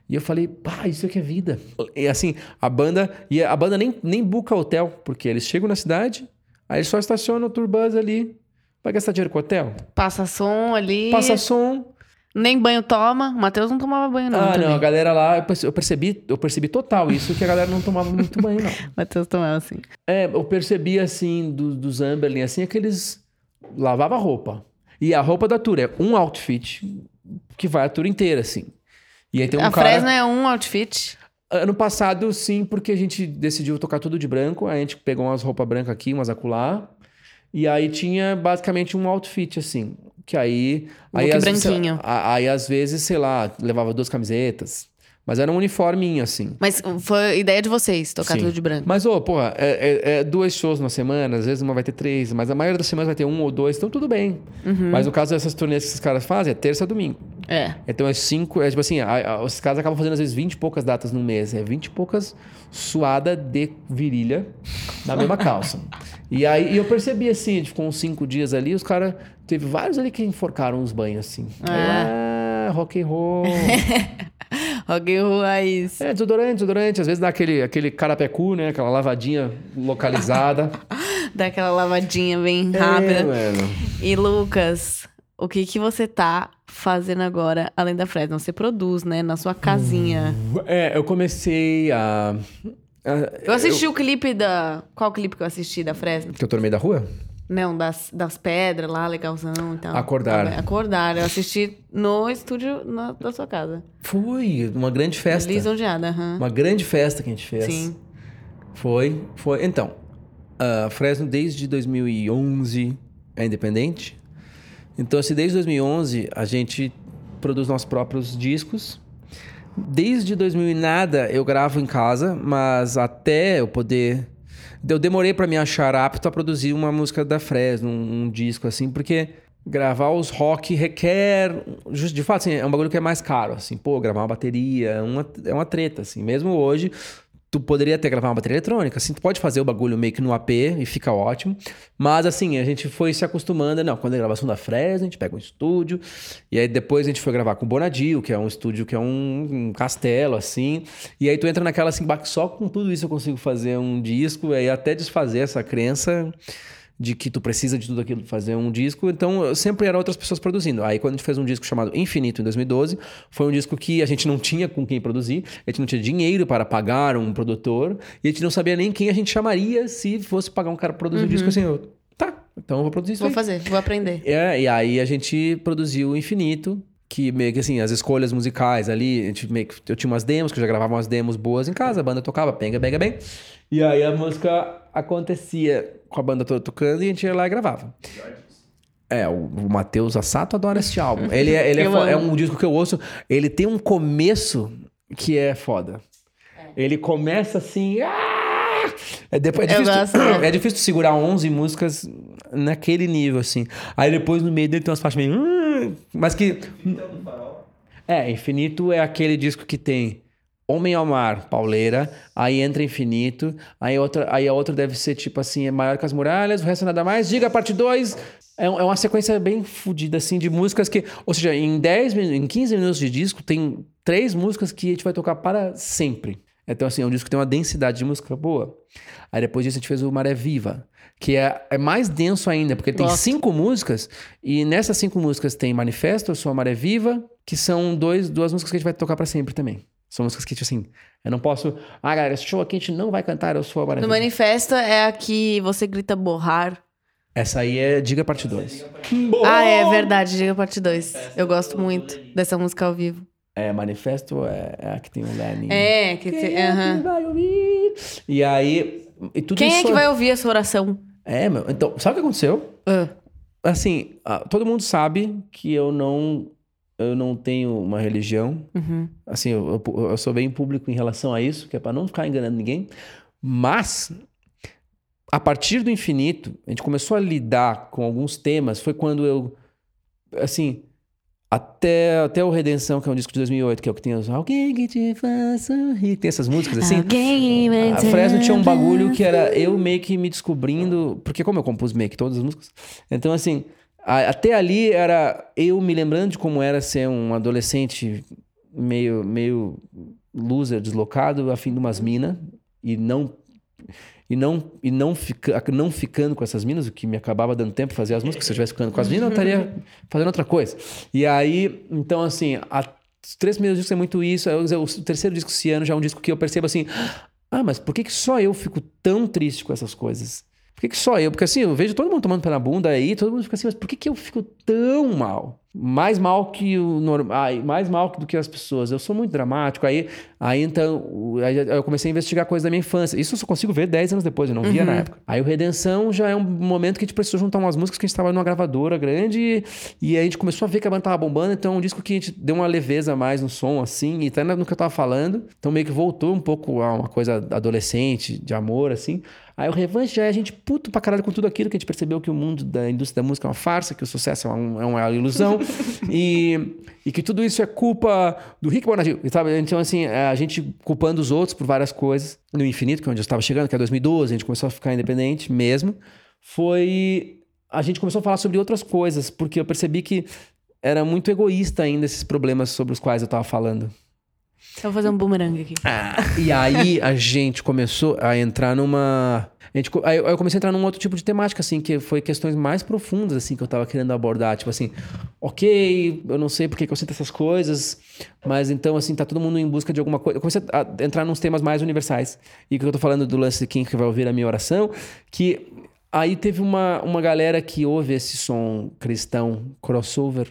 E eu falei, pá, isso aqui é vida. E assim, a banda. E a banda nem, nem buca hotel, porque eles chegam na cidade, aí eles só estacionam o tour bus ali. Vai gastar dinheiro com hotel? Passa som ali. Passa som. Nem banho toma. O Matheus não tomava banho, não. ah, também. não, a galera lá, eu perce- eu percebi, eu percebi total isso, que a galera não tomava muito banho, não. Matheus tomava assim. É, eu percebi assim, do- dos Amberlin, assim, é que eles lavavam a roupa. E a roupa da tour é um outfit que vai a tour inteira, assim. E aí tem um a cara... Fresno é um outfit. Ano passado, sim, porque a gente decidiu tocar tudo de branco. Aí a gente pegou umas roupas brancas aqui, umas acolá. E aí tinha basicamente um outfit, assim. Que aí. Um aí às vezes, branquinho. a- aí às vezes, sei lá, levava duas camisetas. Mas era um uniforminho, assim. Mas foi ideia de vocês, tocar Sim. tudo de branco. Mas, ô, porra, é, é, é dois shows na semana, às vezes uma vai ter três, mas a maioria das semanas vai ter um ou dois, então tudo bem. Uhum. Mas no caso dessas turnês que esses caras fazem, é terça a domingo. É. Então é cinco, é tipo assim, a, a, os caras acabam fazendo às vezes 20 e poucas datas no mês. É 20 e poucas suada de virilha na mesma calça. E aí e eu percebi assim, gente ficou uns cinco dias ali, os caras. Teve vários ali que enforcaram os banhos assim. Eu, Ah, rock and roll. Rock and roll raiz. é, desodorante, desodorante. Às vezes dá aquele, aquele carapecu, né? Aquela lavadinha localizada. Dá aquela lavadinha bem É, rápida. mano. E Lucas, o que que você tá fazendo agora, além da Fresno? Você produz, né? Na sua casinha. É, eu comecei a. a- Eu assisti o clipe da... Qual clipe que eu assisti da Fresno? Que eu tô no meio da rua? Não, das, das pedras lá, legalzão e tal. Acordar. Acordar. Eu assisti no estúdio na- da sua casa. Foi uma grande festa. Lisonjeada, aham. Uma grande festa que a gente fez. Sim. Foi, foi. Então, a Fresno desde 2011 é independente. Então, assim, desde 2011 a gente produz nossos próprios discos. Desde 2000 e nada eu gravo em casa, mas até eu poder eu demorei para me achar apto a produzir uma música da Fresno, um, um disco assim, porque gravar os rock requer, de fato, assim, é um bagulho que é mais caro, assim, pô, gravar uma bateria é uma, é uma treta, assim, mesmo hoje tu poderia até gravar uma bateria eletrônica, assim, tu pode fazer o bagulho meio que no AP e fica ótimo, mas assim, a gente foi se acostumando, não, quando é gravação da Fresno, a gente pega um estúdio, e aí depois a gente foi gravar com o Bonadio, que é um estúdio que é um, um castelo, assim, e aí tu entra naquela assim, "Bah, só com tudo isso eu consigo fazer um disco, e aí até desfazer essa crença de que tu precisa de tudo aquilo pra fazer um disco. Então, sempre eram outras pessoas produzindo. Aí, quando a gente fez um disco chamado Infinito, em 2012, foi um disco que a gente não tinha com quem produzir, a gente não tinha dinheiro para pagar um produtor, e a gente não sabia nem quem a gente chamaria se fosse pagar um cara pra produzir o disco assim. Eu, tá, então eu vou produzir isso Vou aí. fazer, vou aprender. É, e aí a gente produziu o Infinito, que meio que assim, as escolhas musicais ali, eu tinha umas demos, que eu já gravava umas demos boas em casa, a banda tocava, pega, pega bem. E aí a música acontecia com a banda toda tocando e a gente ia lá e gravava. É, o, o Matheus Assato adora esse álbum. Ele, é, ele é, é um disco que eu ouço, ele tem um começo que é foda. Ele começa assim. "Ah!" É, depois, é, Eu difícil, gosto, né? é difícil segurar 11 músicas naquele nível, assim. Aí depois no meio dele tem umas faixas meio. "Hum", Mas que. É, Infinito é aquele disco que tem Homem ao Mar, pauleira, aí entra Infinito, aí, outra, aí a outra deve ser tipo assim, é maior que as muralhas, o resto é nada mais, diga parte 2. É, é uma sequência bem fodida, assim, de músicas que. Ou seja, em 10 minutos, em 15 minutos de disco, tem três músicas que a gente vai tocar para sempre. Então, assim, é um disco que tem uma densidade de música boa. Aí depois disso a gente fez o Maré Viva, que é, é mais denso ainda, porque tem cinco músicas, e nessas cinco músicas tem Manifesto, Eu Sou a Maré Viva, que são dois, duas músicas que a gente vai tocar pra sempre também. São músicas que, tipo assim, eu não posso. Ah, galera, esse show aqui a gente não vai cantar Eu Sou a No. Manifesta é a que você grita borrar. Essa aí é Diga Parte 2. Ah, é verdade, diga parte 2. Eu gosto muito dessa música ao vivo. É, Manifesto é, é a que tem o Lenny. É, que te- Quem é aham. que vai ouvir? E aí. E tudo Quem é que vai ouvir essa oração? É, meu. Então, sabe o que aconteceu? Ah, Assim, ah, todo mundo sabe que eu não. Eu não tenho uma religião. uhum. Assim, eu, eu- eu sou bem público em relação a isso, que é pra não ficar enganando ninguém. Mas, a partir do infinito, a gente começou a lidar com alguns temas. Foi quando eu. Assim. Até, até o Redenção, que é um disco de 2008, que é o que tem os Alguém que te faça rir. Tem essas músicas assim. Alguém A Fresno tinha um bagulho que era eu meio que me descobrindo. Porque, como eu compus meio que todas as músicas. Então, assim, até ali era eu me lembrando de como era ser um adolescente meio, meio loser, deslocado, afim de umas minas. E não. E não, e não, fica, não ficando com essas minas, o que me acabava dando tempo pra fazer as músicas. Se eu estivesse ficando com as minas, eu estaria fazendo outra coisa. E aí, então, assim, a, os três primeiros discos é muito isso. o terceiro disco, esse ano, já é um disco que eu percebo assim: ah, mas por que, que só eu fico tão triste com essas coisas? Por que, que só eu? Porque assim, eu vejo todo mundo tomando pela bunda aí, todo mundo fica assim, mas por que, que eu fico tão mal? mais mal que o normal, mais mal do que as pessoas. Eu sou muito dramático. Aí, aí então, aí eu comecei a investigar coisas da minha infância. Isso eu só consigo ver 10 anos depois, eu não via na época. Aí o Redenção já é um momento que a gente precisou juntar umas músicas que a gente estava numa gravadora grande e, aí a gente começou a ver que a banda tava bombando, então é um disco que a gente deu uma leveza mais no som, assim, e até no que eu tava falando. Então meio que voltou um pouco a uma coisa adolescente, de amor, assim. Aí o Revanche já é a gente puto pra caralho com tudo aquilo que a gente percebeu que o mundo da indústria da música é uma farsa, que o sucesso é, um, é uma ilusão e, e que tudo isso é culpa do Rick Bonadil, sabe? Então, assim, a gente culpando os outros por várias coisas. No Infinito, que é onde eu estava chegando, que é 2012, a gente começou a ficar independente mesmo. Foi... A gente começou a falar sobre outras coisas, porque eu percebi que era muito egoísta ainda esses problemas sobre os quais eu estava falando. Eu vou fazer um boomerang aqui. Ah, e aí a gente começou a entrar numa. A gente, aí eu comecei a entrar num outro tipo de temática, assim, que foi questões mais profundas, assim, que eu tava querendo abordar. Tipo assim, ok, eu não sei porque que eu sinto essas coisas, mas então, assim, tá todo mundo em busca de alguma coisa. Eu comecei a entrar nos temas mais universais. E que eu tô falando do lance de quem que vai ouvir a minha oração, que aí teve uma, uma galera que ouve esse som cristão crossover,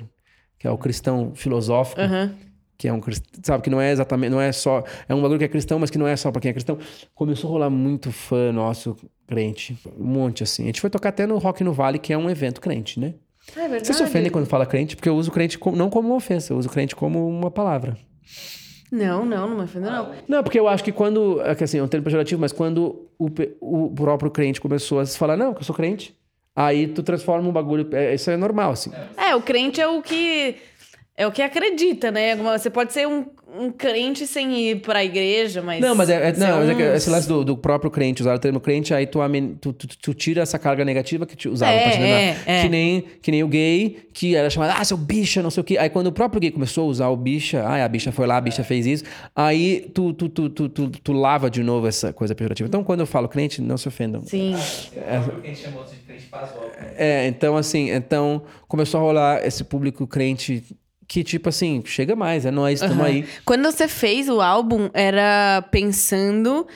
que é o cristão filosófico. Uhum que é um sabe que não é exatamente não é só é um bagulho que é cristão mas que não é só para quem é cristão começou a rolar muito fã nosso crente um monte assim a gente foi tocar até no Rock no Vale que é um evento crente né é verdade. Você se ofendem quando fala crente porque eu uso crente não como uma ofensa eu uso crente como uma palavra não, não, não me ofendo, não. Não, porque eu acho que quando. É que assim, é um termo pejorativo, mas quando o, o próprio crente começou a se falar, não, que eu sou crente, aí tu transforma um bagulho. É, isso é normal, assim. É, o crente é o que é o que acredita, né? Você pode ser um, um crente sem ir para a igreja, mas. Não, mas é, é não, mas é esse lance do, do, próprio crente, usar o termo crente, aí tu, tu, tu, tu tira essa carga negativa que te usava é, pra te é, é. Que, nem, que nem o gay, que era chamado, ah, seu bicha, não sei o quê. Aí quando o próprio gay começou a usar o bicha, ah, a bicha foi lá, a bicha fez isso, aí tu, tu, tu, tu, tu, tu lava de novo essa coisa pejorativa. Então quando eu falo crente, não se ofendam. Sim. É, o crente chamou de crente É, então assim, então começou a rolar esse público crente que, tipo assim, chega mais, é nós, estamos uhum. aí. Quando você fez o álbum, era pensando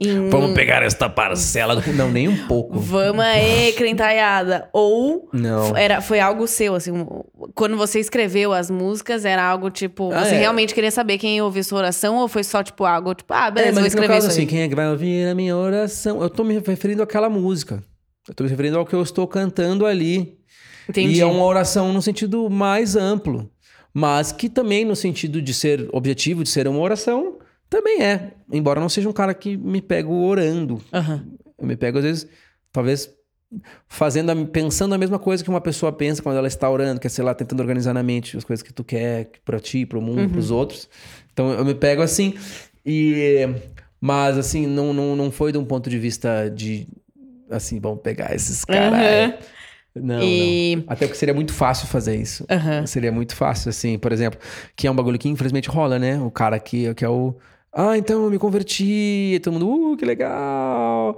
em... Vamos pegar esta parcela. Do... Não, nem um pouco. Vamos aí, crentaiada. Ou Não. Era, foi algo seu, assim. Quando você escreveu as músicas, era algo tipo. Ah, você é. realmente queria saber quem ia ouvir sua oração? Ou foi só tipo algo tipo, ah, beleza, é, mas vou escrever caso, isso. assim, quem é que vai ouvir a minha oração? Eu tô me referindo àquela música. Eu tô me referindo ao que eu estou cantando ali. Entendi. E é uma oração no sentido mais amplo mas que também, no sentido de ser objetivo, de ser uma oração, também é. Embora não seja um cara que me pego orando. Uhum. Eu me pego, às vezes, talvez fazendo, pensando a mesma coisa que uma pessoa pensa quando ela está orando, que é, sei lá, tentando organizar na mente as coisas que tu quer para ti, para o mundo, uhum. para os outros. Então eu me pego assim. E mas assim, não, não, não foi de um ponto de vista de assim, vamos pegar esses caras. Uhum. Não, e... não. Até porque seria muito fácil fazer isso. Uhum. Seria muito fácil, assim, por exemplo, que é um bagulho que infelizmente rola, né? O cara que, que é o. Ah, então eu me converti. E todo mundo, uh, que legal.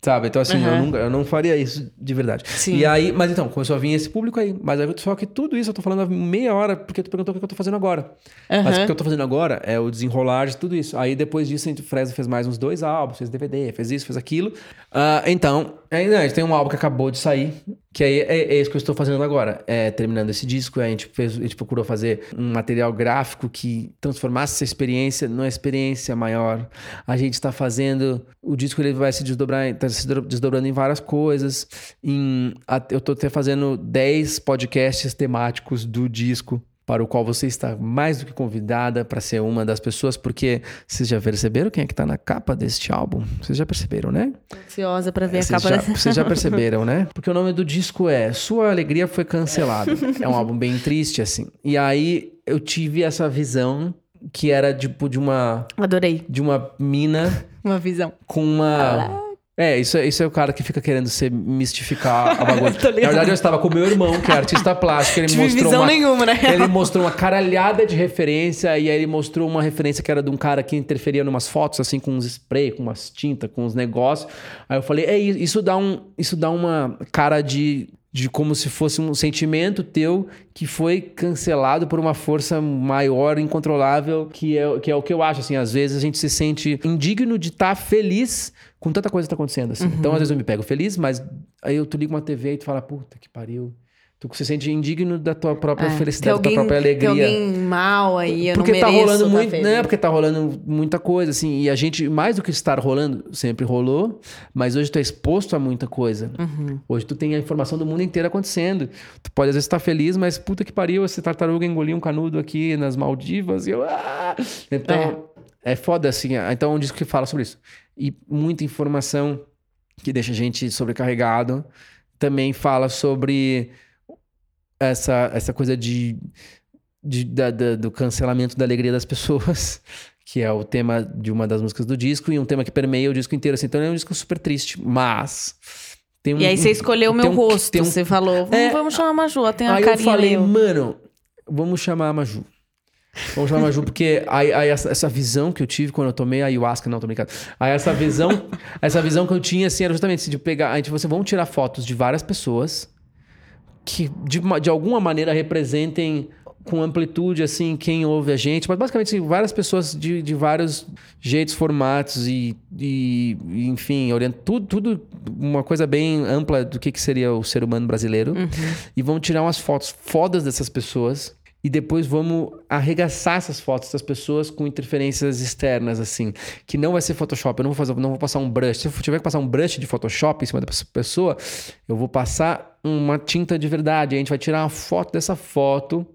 Sabe? Então, assim, uhum. eu, não, eu não faria isso de verdade. Sim. E aí, mas então, começou a vir esse público aí. Mas aí, só que tudo isso eu tô falando há meia hora, porque tu perguntou o que eu tô fazendo agora. Uhum. Mas o que eu tô fazendo agora é o desenrolar de tudo isso. Aí depois disso, o Fresno fez mais uns dois álbuns, fez DVD, fez isso, fez aquilo. Uh, então, ainda a gente tem um álbum que acabou de sair, que aí é, é, isso que eu estou fazendo agora. É, terminando esse disco, a gente, fez, a gente procurou fazer um material gráfico que transformasse essa experiência numa experiência maior. A gente está fazendo. O disco ele vai se desdobrar, tá se desdobrando em várias coisas. Em, eu estou até fazendo 10 podcasts temáticos do disco para o qual você está mais do que convidada para ser uma das pessoas, porque vocês já perceberam quem é que está na capa deste álbum? Vocês já perceberam, né? Ansiosa para ver vocês a capa já, desse Vocês já perceberam, né? Porque o nome do disco é Sua Alegria Foi Cancelada. é um álbum bem triste, assim. E aí eu tive essa visão que era tipo de uma. Adorei. De uma mina. uma visão. Com uma. É, isso, é, isso é o cara que fica querendo se mistificar a bagulho. Na verdade, eu estava com o meu irmão, que é artista plástico. Ele Tive mostrou visão uma, nenhuma, né? Ele mostrou uma caralhada de referência e aí ele mostrou uma referência que era de um cara que interferia em umas fotos, assim, com uns spray, com umas tintas, com uns negócios. Aí eu falei, é, isso dá, um, isso dá uma cara de de como se fosse um sentimento teu que foi cancelado por uma força maior, incontrolável, que é, que é o que eu acho, assim, às vezes a gente se sente indigno de estar tá feliz com tanta coisa que tá acontecendo, assim. Uhum. Então, às vezes eu me pego feliz, mas aí eu tu liga uma TV e tu fala, puta que pariu, Tu se sente indigno da tua própria É, tem felicidade, alguém, da tua própria tem alegria. alguém mal aí, eu porque não tá rolando tá muito, né? Porque tá rolando muita coisa, assim. E a gente, mais do que estar rolando, sempre rolou. Mas hoje tu é exposto a muita coisa. Uhum. Hoje tu tem a informação do mundo inteiro acontecendo. Tu pode às vezes estar feliz, mas puta que pariu, esse tartaruga engoliu um canudo aqui nas Maldivas. E eu, ah! Então, é. foda, assim. Então é um disco que fala sobre isso. E muita informação que deixa a gente sobrecarregado. Também fala sobre essa, essa coisa de, de- da- da- do cancelamento da alegria das pessoas, que é o tema de uma das músicas do disco, e um tema que permeia o disco inteiro. Assim. Então é um disco super triste, mas. Tem um, E aí você escolheu o meu um- rosto. Você falou, É, "Hum, vamos chamar a Maju, ela tem uma Aí eu carinha falei, meio... mano, vamos chamar a Maju. Vamos chamar Maju, porque aí, aí essa, essa visão que eu tive quando eu tomei a ayahuasca, não, tô brincando. Aí essa visão, essa visão que eu tinha, assim, era justamente assim, de pegar. A gente, você vamos tirar fotos de várias pessoas que, de, de alguma maneira, representem com amplitude, assim, quem ouve a gente. Mas, basicamente, assim, várias pessoas de, de vários jeitos, formatos e, e enfim, orient... tudo, tudo uma coisa bem ampla do que, que seria o ser humano brasileiro. E vamos tirar umas fotos fodas dessas pessoas. E depois vamos arregaçar essas fotos das pessoas com interferências externas, assim. Que não vai ser Photoshop. Eu não vou, fazer, não vou passar um brush. Se eu tiver que passar um brush de Photoshop em cima da pessoa, eu vou passar uma tinta de verdade. A gente vai tirar uma foto dessa foto.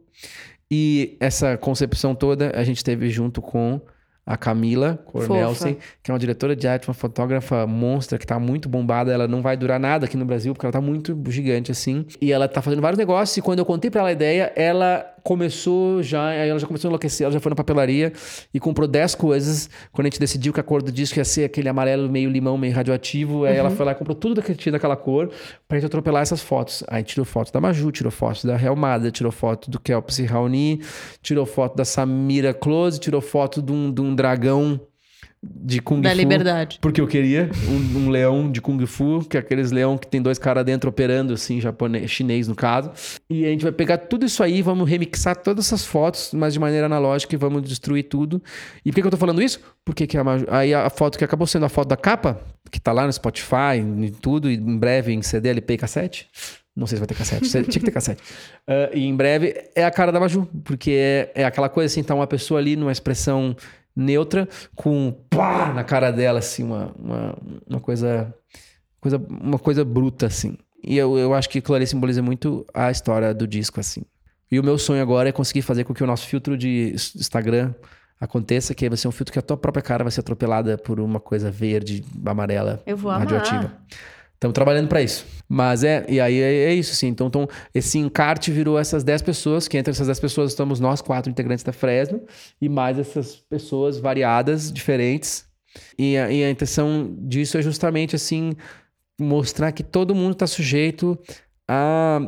E essa concepção toda a gente teve junto com a Camila Cornelsen, que é uma diretora de arte, uma fotógrafa monstra que tá muito bombada. Ela não vai durar nada aqui no Brasil, porque ela tá muito gigante assim. E ela tá fazendo vários negócios. E quando eu contei pra ela a ideia, ela começou já, aí ela já começou a enlouquecer. Ela já foi na papelaria e comprou 10 coisas. Quando a gente decidiu que a cor do disco ia ser aquele amarelo meio limão, meio radioativo, aí ela foi lá e comprou tudo daquele, tinha daquela cor pra gente atropelar essas fotos. Aí tirou foto da Maju, tirou foto da Helmada, tirou foto do Kelps e Raoni, tirou foto da Samira Close, tirou foto de um, de um dragão de Kung Da Fu. liberdade. Porque eu queria um, um leão de Kung Fu, que é aqueles leão que tem dois caras dentro operando, assim, japonês, chinês no caso. E a gente vai pegar tudo isso aí, vamos remixar todas essas fotos, mas de maneira analógica e vamos destruir tudo. E por que, que eu tô falando isso? Porque que a, aí a foto que acabou sendo a foto da capa, que tá lá no Spotify e tudo, e em breve em CD, LP e cassete. Não sei se vai ter cassete, tinha que ter cassete. Ah, e em breve é a cara da Maju, porque é, é aquela coisa assim, tá uma pessoa ali numa expressão neutra, com pá na cara dela, assim, uma, uma, uma coisa, coisa. Uma coisa bruta, assim. E eu, eu acho que aquilo ali simboliza muito a história do disco, assim. E o meu sonho agora é conseguir fazer com que o nosso filtro de Instagram aconteça, que vai ser um filtro que a tua própria cara vai ser atropelada por uma coisa verde, amarela, Eu vou amar. Estamos trabalhando para isso. Mas é, e aí é, é isso, assim. Então, então, esse encarte virou essas 10 pessoas, que entre essas 10 pessoas estamos nós, quatro integrantes da Fresno, e mais essas pessoas variadas, diferentes. E a, e a intenção disso é justamente, assim, mostrar que todo mundo está sujeito a,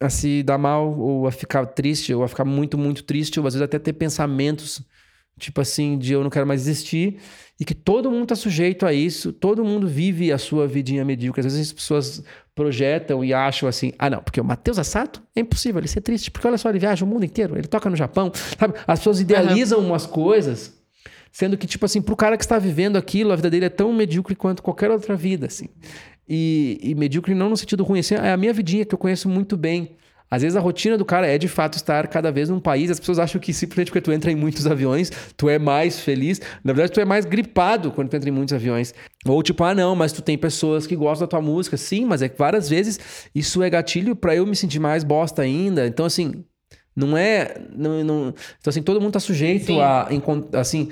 a se dar mal, ou a ficar triste, ou a ficar muito, muito triste, ou às vezes até ter pensamentos, tipo assim, de eu não quero mais existir. E que todo mundo está sujeito a isso, todo mundo vive a sua vidinha medíocre. Às vezes as pessoas projetam e acham assim: ah, não, porque o Matheus Assato é impossível ele ser triste, porque olha só, ele viaja o mundo inteiro, ele toca no Japão, sabe? As pessoas idealizam umas coisas, sendo que, tipo assim, pro cara que está vivendo aquilo, a vida dele é tão medíocre quanto qualquer outra vida, assim. E, e medíocre não no sentido ruim, assim, é a minha vidinha que eu conheço muito bem. Às vezes a rotina do cara é de fato estar cada vez num país. As pessoas acham que simplesmente porque tu entra em muitos aviões, tu é mais feliz. Na verdade, tu é mais gripado quando tu entra em muitos aviões. Ou tipo, ah, não, mas tu tem pessoas que gostam da tua música. Sim, mas é que várias vezes isso é gatilho pra eu me sentir mais bosta ainda. Então, assim, não é. Não, não- então, assim, todo mundo tá sujeito Sim. a. Assim,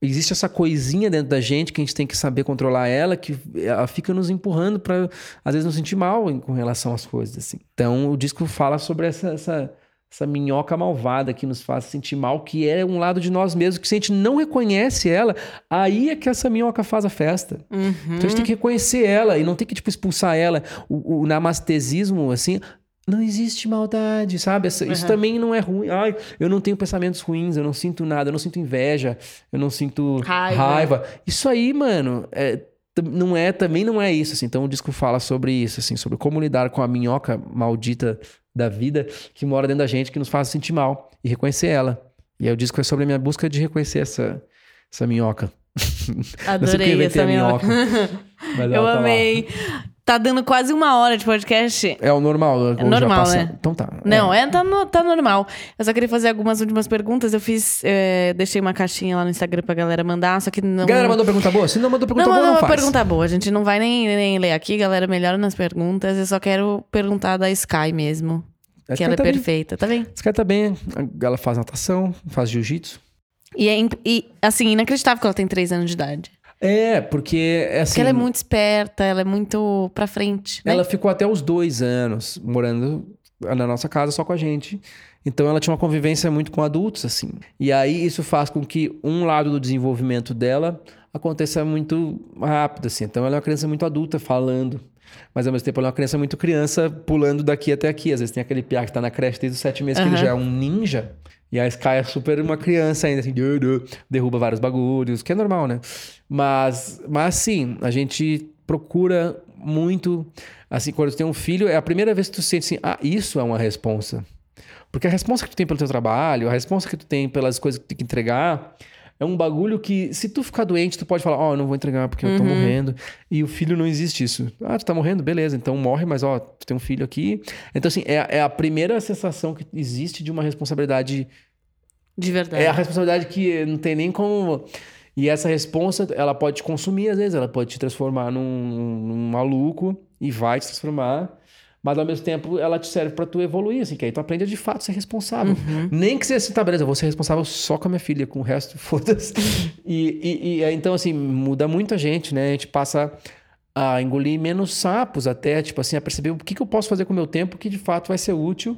existe essa coisinha dentro da gente que a gente tem que saber controlar ela, que ela fica nos empurrando pra, às vezes, nos sentir mal em- com relação às coisas, assim. Então, o disco fala sobre essa, essa, essa minhoca malvada que nos faz sentir mal, que é um lado de nós mesmos, que se a gente não reconhece ela, aí é que essa minhoca faz a festa. Então, a gente tem que reconhecer ela e não tem que, tipo, expulsar ela. O, o namastesismo, assim... Não existe maldade, sabe? Isso Uhum. também não é ruim. Ai, eu não tenho pensamentos ruins, eu não sinto nada, eu não sinto inveja, eu não sinto Raiva. raiva. Isso aí, mano, é, não é, também não é isso, assim. Então o disco fala sobre isso, assim, sobre como lidar com a minhoca maldita da vida que mora dentro da gente, que nos faz sentir mal e reconhecer ela. E aí o disco é sobre a minha busca de reconhecer essa, essa minhoca. Adorei essa a minhoca. Mas Eu tá amei. Tá dando quase uma hora de podcast. É o normal. É normal, né? Então tá. Não, é, tá, no- tá normal. Eu só queria fazer algumas últimas perguntas. Eu fiz. é, deixei uma caixinha lá no Instagram pra galera mandar, só que não. Galera mandou pergunta boa? Se não mandou pergunta não, boa, não uma faz. pergunta boa. A gente não vai nem, nem ler aqui, galera. Melhora nas perguntas. Eu só quero perguntar da Sky mesmo. A que Sky ela é tá bem. perfeita, tá bem? Cara tá bem. Ela faz natação, faz jiu-jitsu. E, é, e, assim, inacreditável que ela tem três anos de idade. É, porque é assim. Porque ela é muito esperta, ela é muito pra frente. Né? Ela ficou até os dois anos morando na nossa casa só com a gente. Então ela tinha uma convivência muito com adultos, assim. E aí isso faz com que um lado do desenvolvimento dela aconteça muito rápido, assim. Então ela é uma criança muito adulta falando. Mas ao mesmo tempo ela é uma criança muito criança pulando daqui até aqui. Às vezes tem aquele piá que tá na creche desde os sete meses, que ele já é um ninja. E a Sky é super uma criança ainda, assim, derruba vários bagulhos, que é normal, né? Mas, mas sim, a gente procura muito. Assim, quando tu tem um filho, é a primeira vez que tu sente assim, ah, isso é uma responsa. Porque a responsa que tu tem pelo teu trabalho, a responsa que tu tem pelas coisas que tu tem que entregar, é um bagulho que, se tu ficar doente, tu pode falar, ó, eu não vou entregar porque eu tô morrendo. E o filho não existe isso. Ah, tu tá morrendo? Beleza, então morre, mas ó, tu tem um filho aqui. Então, assim, é, é a primeira sensação que existe de uma responsabilidade De verdade. é a responsabilidade que não tem nem como. E essa responsa, ela pode te consumir às vezes, ela pode te transformar num, num maluco e vai te transformar. Mas ao mesmo tempo ela te serve pra tu evoluir, assim, que aí tu aprende a de fato ser responsável. Nem que seja assim, tá, beleza, eu vou ser responsável só com a minha filha, com o resto, foda-se. e, e, e aí, então, assim, muda muito a gente, né? A gente passa a engolir menos sapos até, tipo assim, a perceber o que, que eu posso fazer com o meu tempo que de fato vai ser útil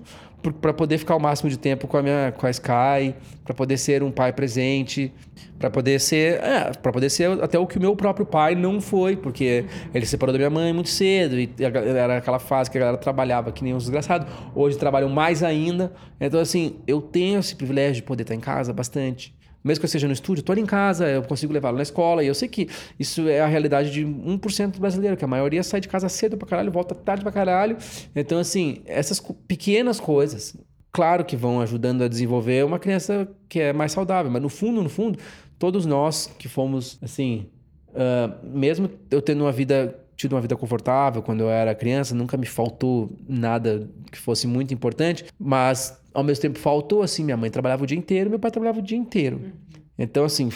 para poder ficar o máximo de tempo com a minha com a Sky, para poder ser um pai presente, para poder ser, é, para poder ser até o que o meu próprio pai não foi, porque ele se separou da minha mãe muito cedo e era aquela fase que a galera trabalhava que nem um desgraçado. Hoje trabalham mais ainda. Então assim, eu tenho esse privilégio de poder estar em casa bastante. Mesmo que eu esteja no estúdio, tô ali em casa, eu consigo levá-lo na escola. E eu sei que isso é a realidade de 1% do brasileiro, que a maioria sai de casa cedo pra caralho, volta tarde pra caralho. Então, assim, essas pequenas coisas, claro que vão ajudando a desenvolver uma criança que é mais saudável. Mas no fundo, no fundo, todos nós que fomos, assim, ah, mesmo eu tendo uma vida tido uma vida confortável quando eu era criança, nunca me faltou nada que fosse muito importante, mas ao mesmo tempo faltou assim, minha mãe trabalhava o dia inteiro, meu pai trabalhava o dia inteiro. Então assim,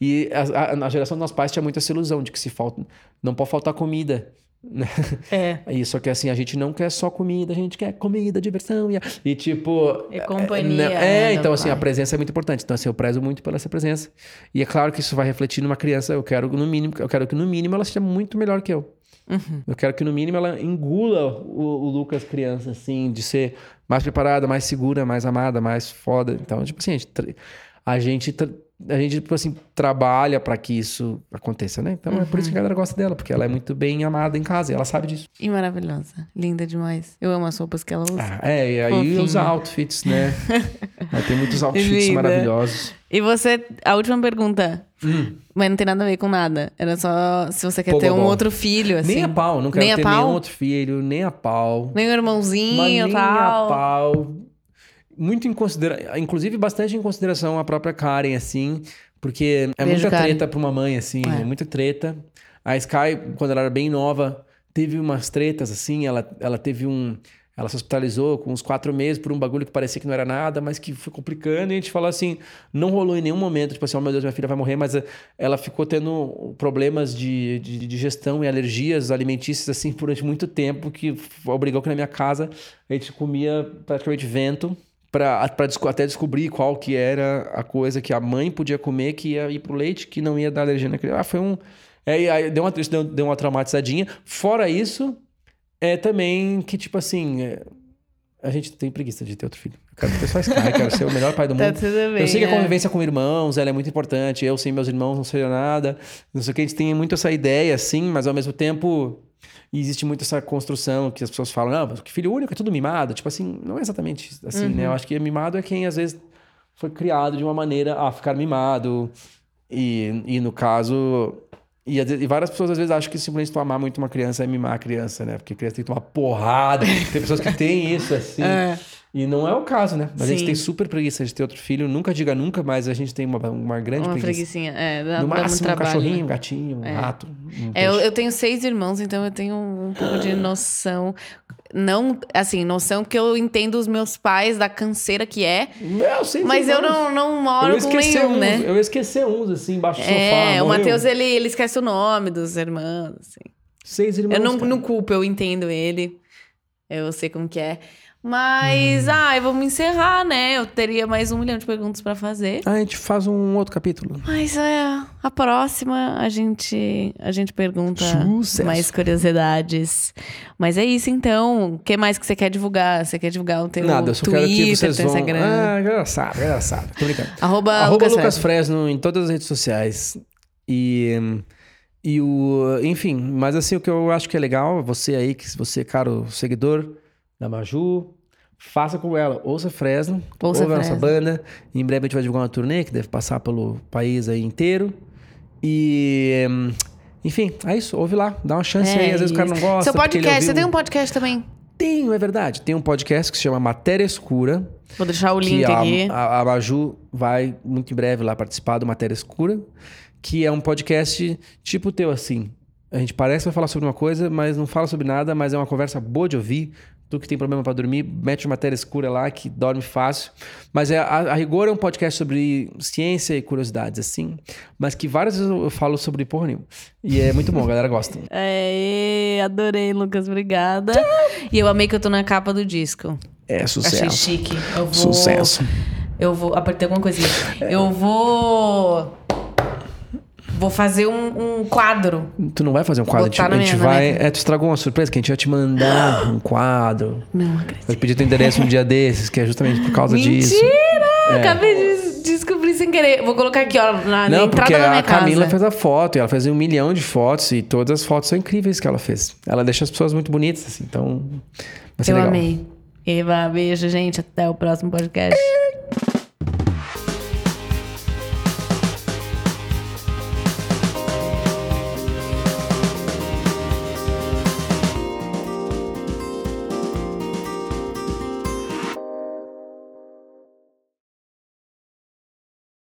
e a, a, na geração dos nossos pais tinha muito essa ilusão de que se falta não pode faltar comida. né? É. E só que assim, a gente não quer só comida, a gente quer comida, diversão e, e tipo. E companhia, É, né, então assim, a pai. presença é muito importante. Então assim, eu prezo muito pela essa presença. E é claro que isso vai refletir numa criança. Eu quero no mínimo, eu quero que no mínimo ela seja muito melhor que eu. Uhum. Eu quero que no mínimo ela engula o, o Lucas criança, assim, de ser mais preparada, mais segura, mais amada, mais foda. Então, tipo assim, a gente, a gente, a gente tipo assim, trabalha pra que isso aconteça, né? Então é por isso que a galera gosta dela, porque ela é muito bem amada em casa e ela sabe disso. E maravilhosa. Linda demais. Eu amo as roupas que ela usa. Ah, é, e aí Fofinha. os outfits, né? Tem muitos outfits maravilhosos. E você, a última pergunta. Hum. Mas não tem nada a ver com nada. Era só se você quer ter um outro filho, assim. Nem a pau, não quero Nem a ter nenhum outro filho, nem a pau. Nem o Mas irmãozinho nem e a tal. pau. Muito em consideração, inclusive bastante em consideração a própria Karen, assim, porque é Beijo, muita Karen. treta pra uma mãe, assim, É. é. muita treta. A Sky, quando ela era bem nova, teve umas tretas, assim, ela, ela teve um. Ela se hospitalizou com uns quatro meses por um bagulho que parecia que não era nada, mas que foi complicando. E a gente falou assim: não rolou em nenhum momento, tipo assim, oh meu Deus, minha filha vai morrer, mas eh, ela ficou tendo problemas de, de, de digestão e alergias alimentícias, assim, durante muito tempo, que obrigou que na minha casa a gente comia praticamente vento. Desco- até descobrir qual que era a coisa que a mãe podia comer que ia ir pro leite, que não ia dar alergia na criança. Ah, foi um. É, aí deu uma, isso deu, deu uma traumatizadinha. Fora isso, é também que, tipo assim, é, a gente tem preguiça de ter outro filho. Eu quero ter só Sky, quero ser o melhor pai do Tá mundo. tudo bem. Eu sei que a é. convivência com irmãos, ela é muito importante. Eu sem meus irmãos não seria nada. Não sei o que, a gente tem muito essa ideia, assim, mas ao mesmo tempo existe muito essa construção que as pessoas falam, não, mas que filho único é tudo mimado. Tipo assim, não é exatamente assim, né? Eu acho que mimado é quem às vezes foi criado de uma maneira a ficar mimado. E, e no caso. E, e várias pessoas às vezes acham que simplesmente tu amar muito uma criança é mimar a criança, né? Porque a criança tem que tomar porrada. Tem pessoas que têm isso, assim. É. E não é o caso, né? A gente Sim. tem super preguiça de ter outro filho. Nunca diga nunca, mas a gente tem uma, uma grande Uma preguiça. preguicinha. É, dá, No dá máximo, um trabalho. cachorrinho, né? um gatinho, um É. rato. um É, eu, eu tenho seis irmãos, então eu tenho um pouco de noção. Não, assim, noção que eu entendo os meus pais da canseira que é, Meu, seis mas eu irmãos. não, não Eu moro com nenhum, uns, né? Eu ia esquecer uns, assim, embaixo do sofá. É, o. Matheus, ele, ele esquece o nome dos irmãos, assim. Seis irmãos. Eu não, cara. não culpo, eu entendo ele. Eu sei como que é. Hum. Mas, ai, vamos encerrar, né? Eu teria mais um milhão de perguntas pra fazer. Ah, a gente faz um outro capítulo. Mas é, a próxima a gente, a gente pergunta Sucesso. mais curiosidades. Mas é isso então. O que mais que você quer divulgar? Você quer divulgar o teu Nada, eu só Twitter, quero que vocês vão... Instagram? Ah, engraçado, engraçado. Tô brincando. Arroba, Arroba Lucas, Lucas, Fresno. Fresno em todas as redes sociais. E, e o. Enfim, mas assim, o que eu acho que é legal, você aí, que você é caro seguidor da Maju, faça como ela. Ouça Fresno, Ouça ouve a nossa banda. Em breve a gente vai divulgar uma turnê que deve passar pelo país aí inteiro. E. hum, Enfim, é isso. Ouve lá, dá uma chance É aí. Às vezes o cara não gosta. Seu podcast, você ouviu- tem um podcast também? Tenho, é verdade. Tem um podcast que se chama Matéria Escura. Vou deixar o link a, aqui. A, a Maju vai muito em breve lá participar do Matéria Escura, que é um podcast tipo teu, assim. A gente parece que vai falar sobre uma coisa, mas não fala sobre nada, mas é uma conversa boa de ouvir. Tu que tem problema pra dormir, mete matéria escura lá, que dorme fácil. Mas é, a, a rigor é um podcast sobre ciência e curiosidades, assim. Mas que várias vezes eu, falo sobre porra nenhuma. E é muito bom, a galera gosta. É, adorei, Lucas, obrigada. E eu amei que eu tô na capa do disco. É Achei sucesso. chique. Eu vou, Sucesso. Eu vou. Apertei alguma coisinha. Eu vou. Vou fazer um, um quadro. Tu não vai fazer um quadro, a gente, Botar na a gente minha- na vai. É, tu estragou uma surpresa que a gente ia te mandar um quadro. Não acredito. Vai pedir teu endereço um dia desses, que é justamente por causa disso. Mentira! Acabei de descobrir sem querer. Vou colocar aqui, ó, na, na Não, entrada porque da minha a Camila casa. fez a foto e ela fez um milhão de fotos e todas as fotos são incríveis que ela fez. Ela deixa as pessoas muito bonitas, assim, então. Vai ser Eu legal. amei. Eva, beijo, gente. Até o próximo podcast.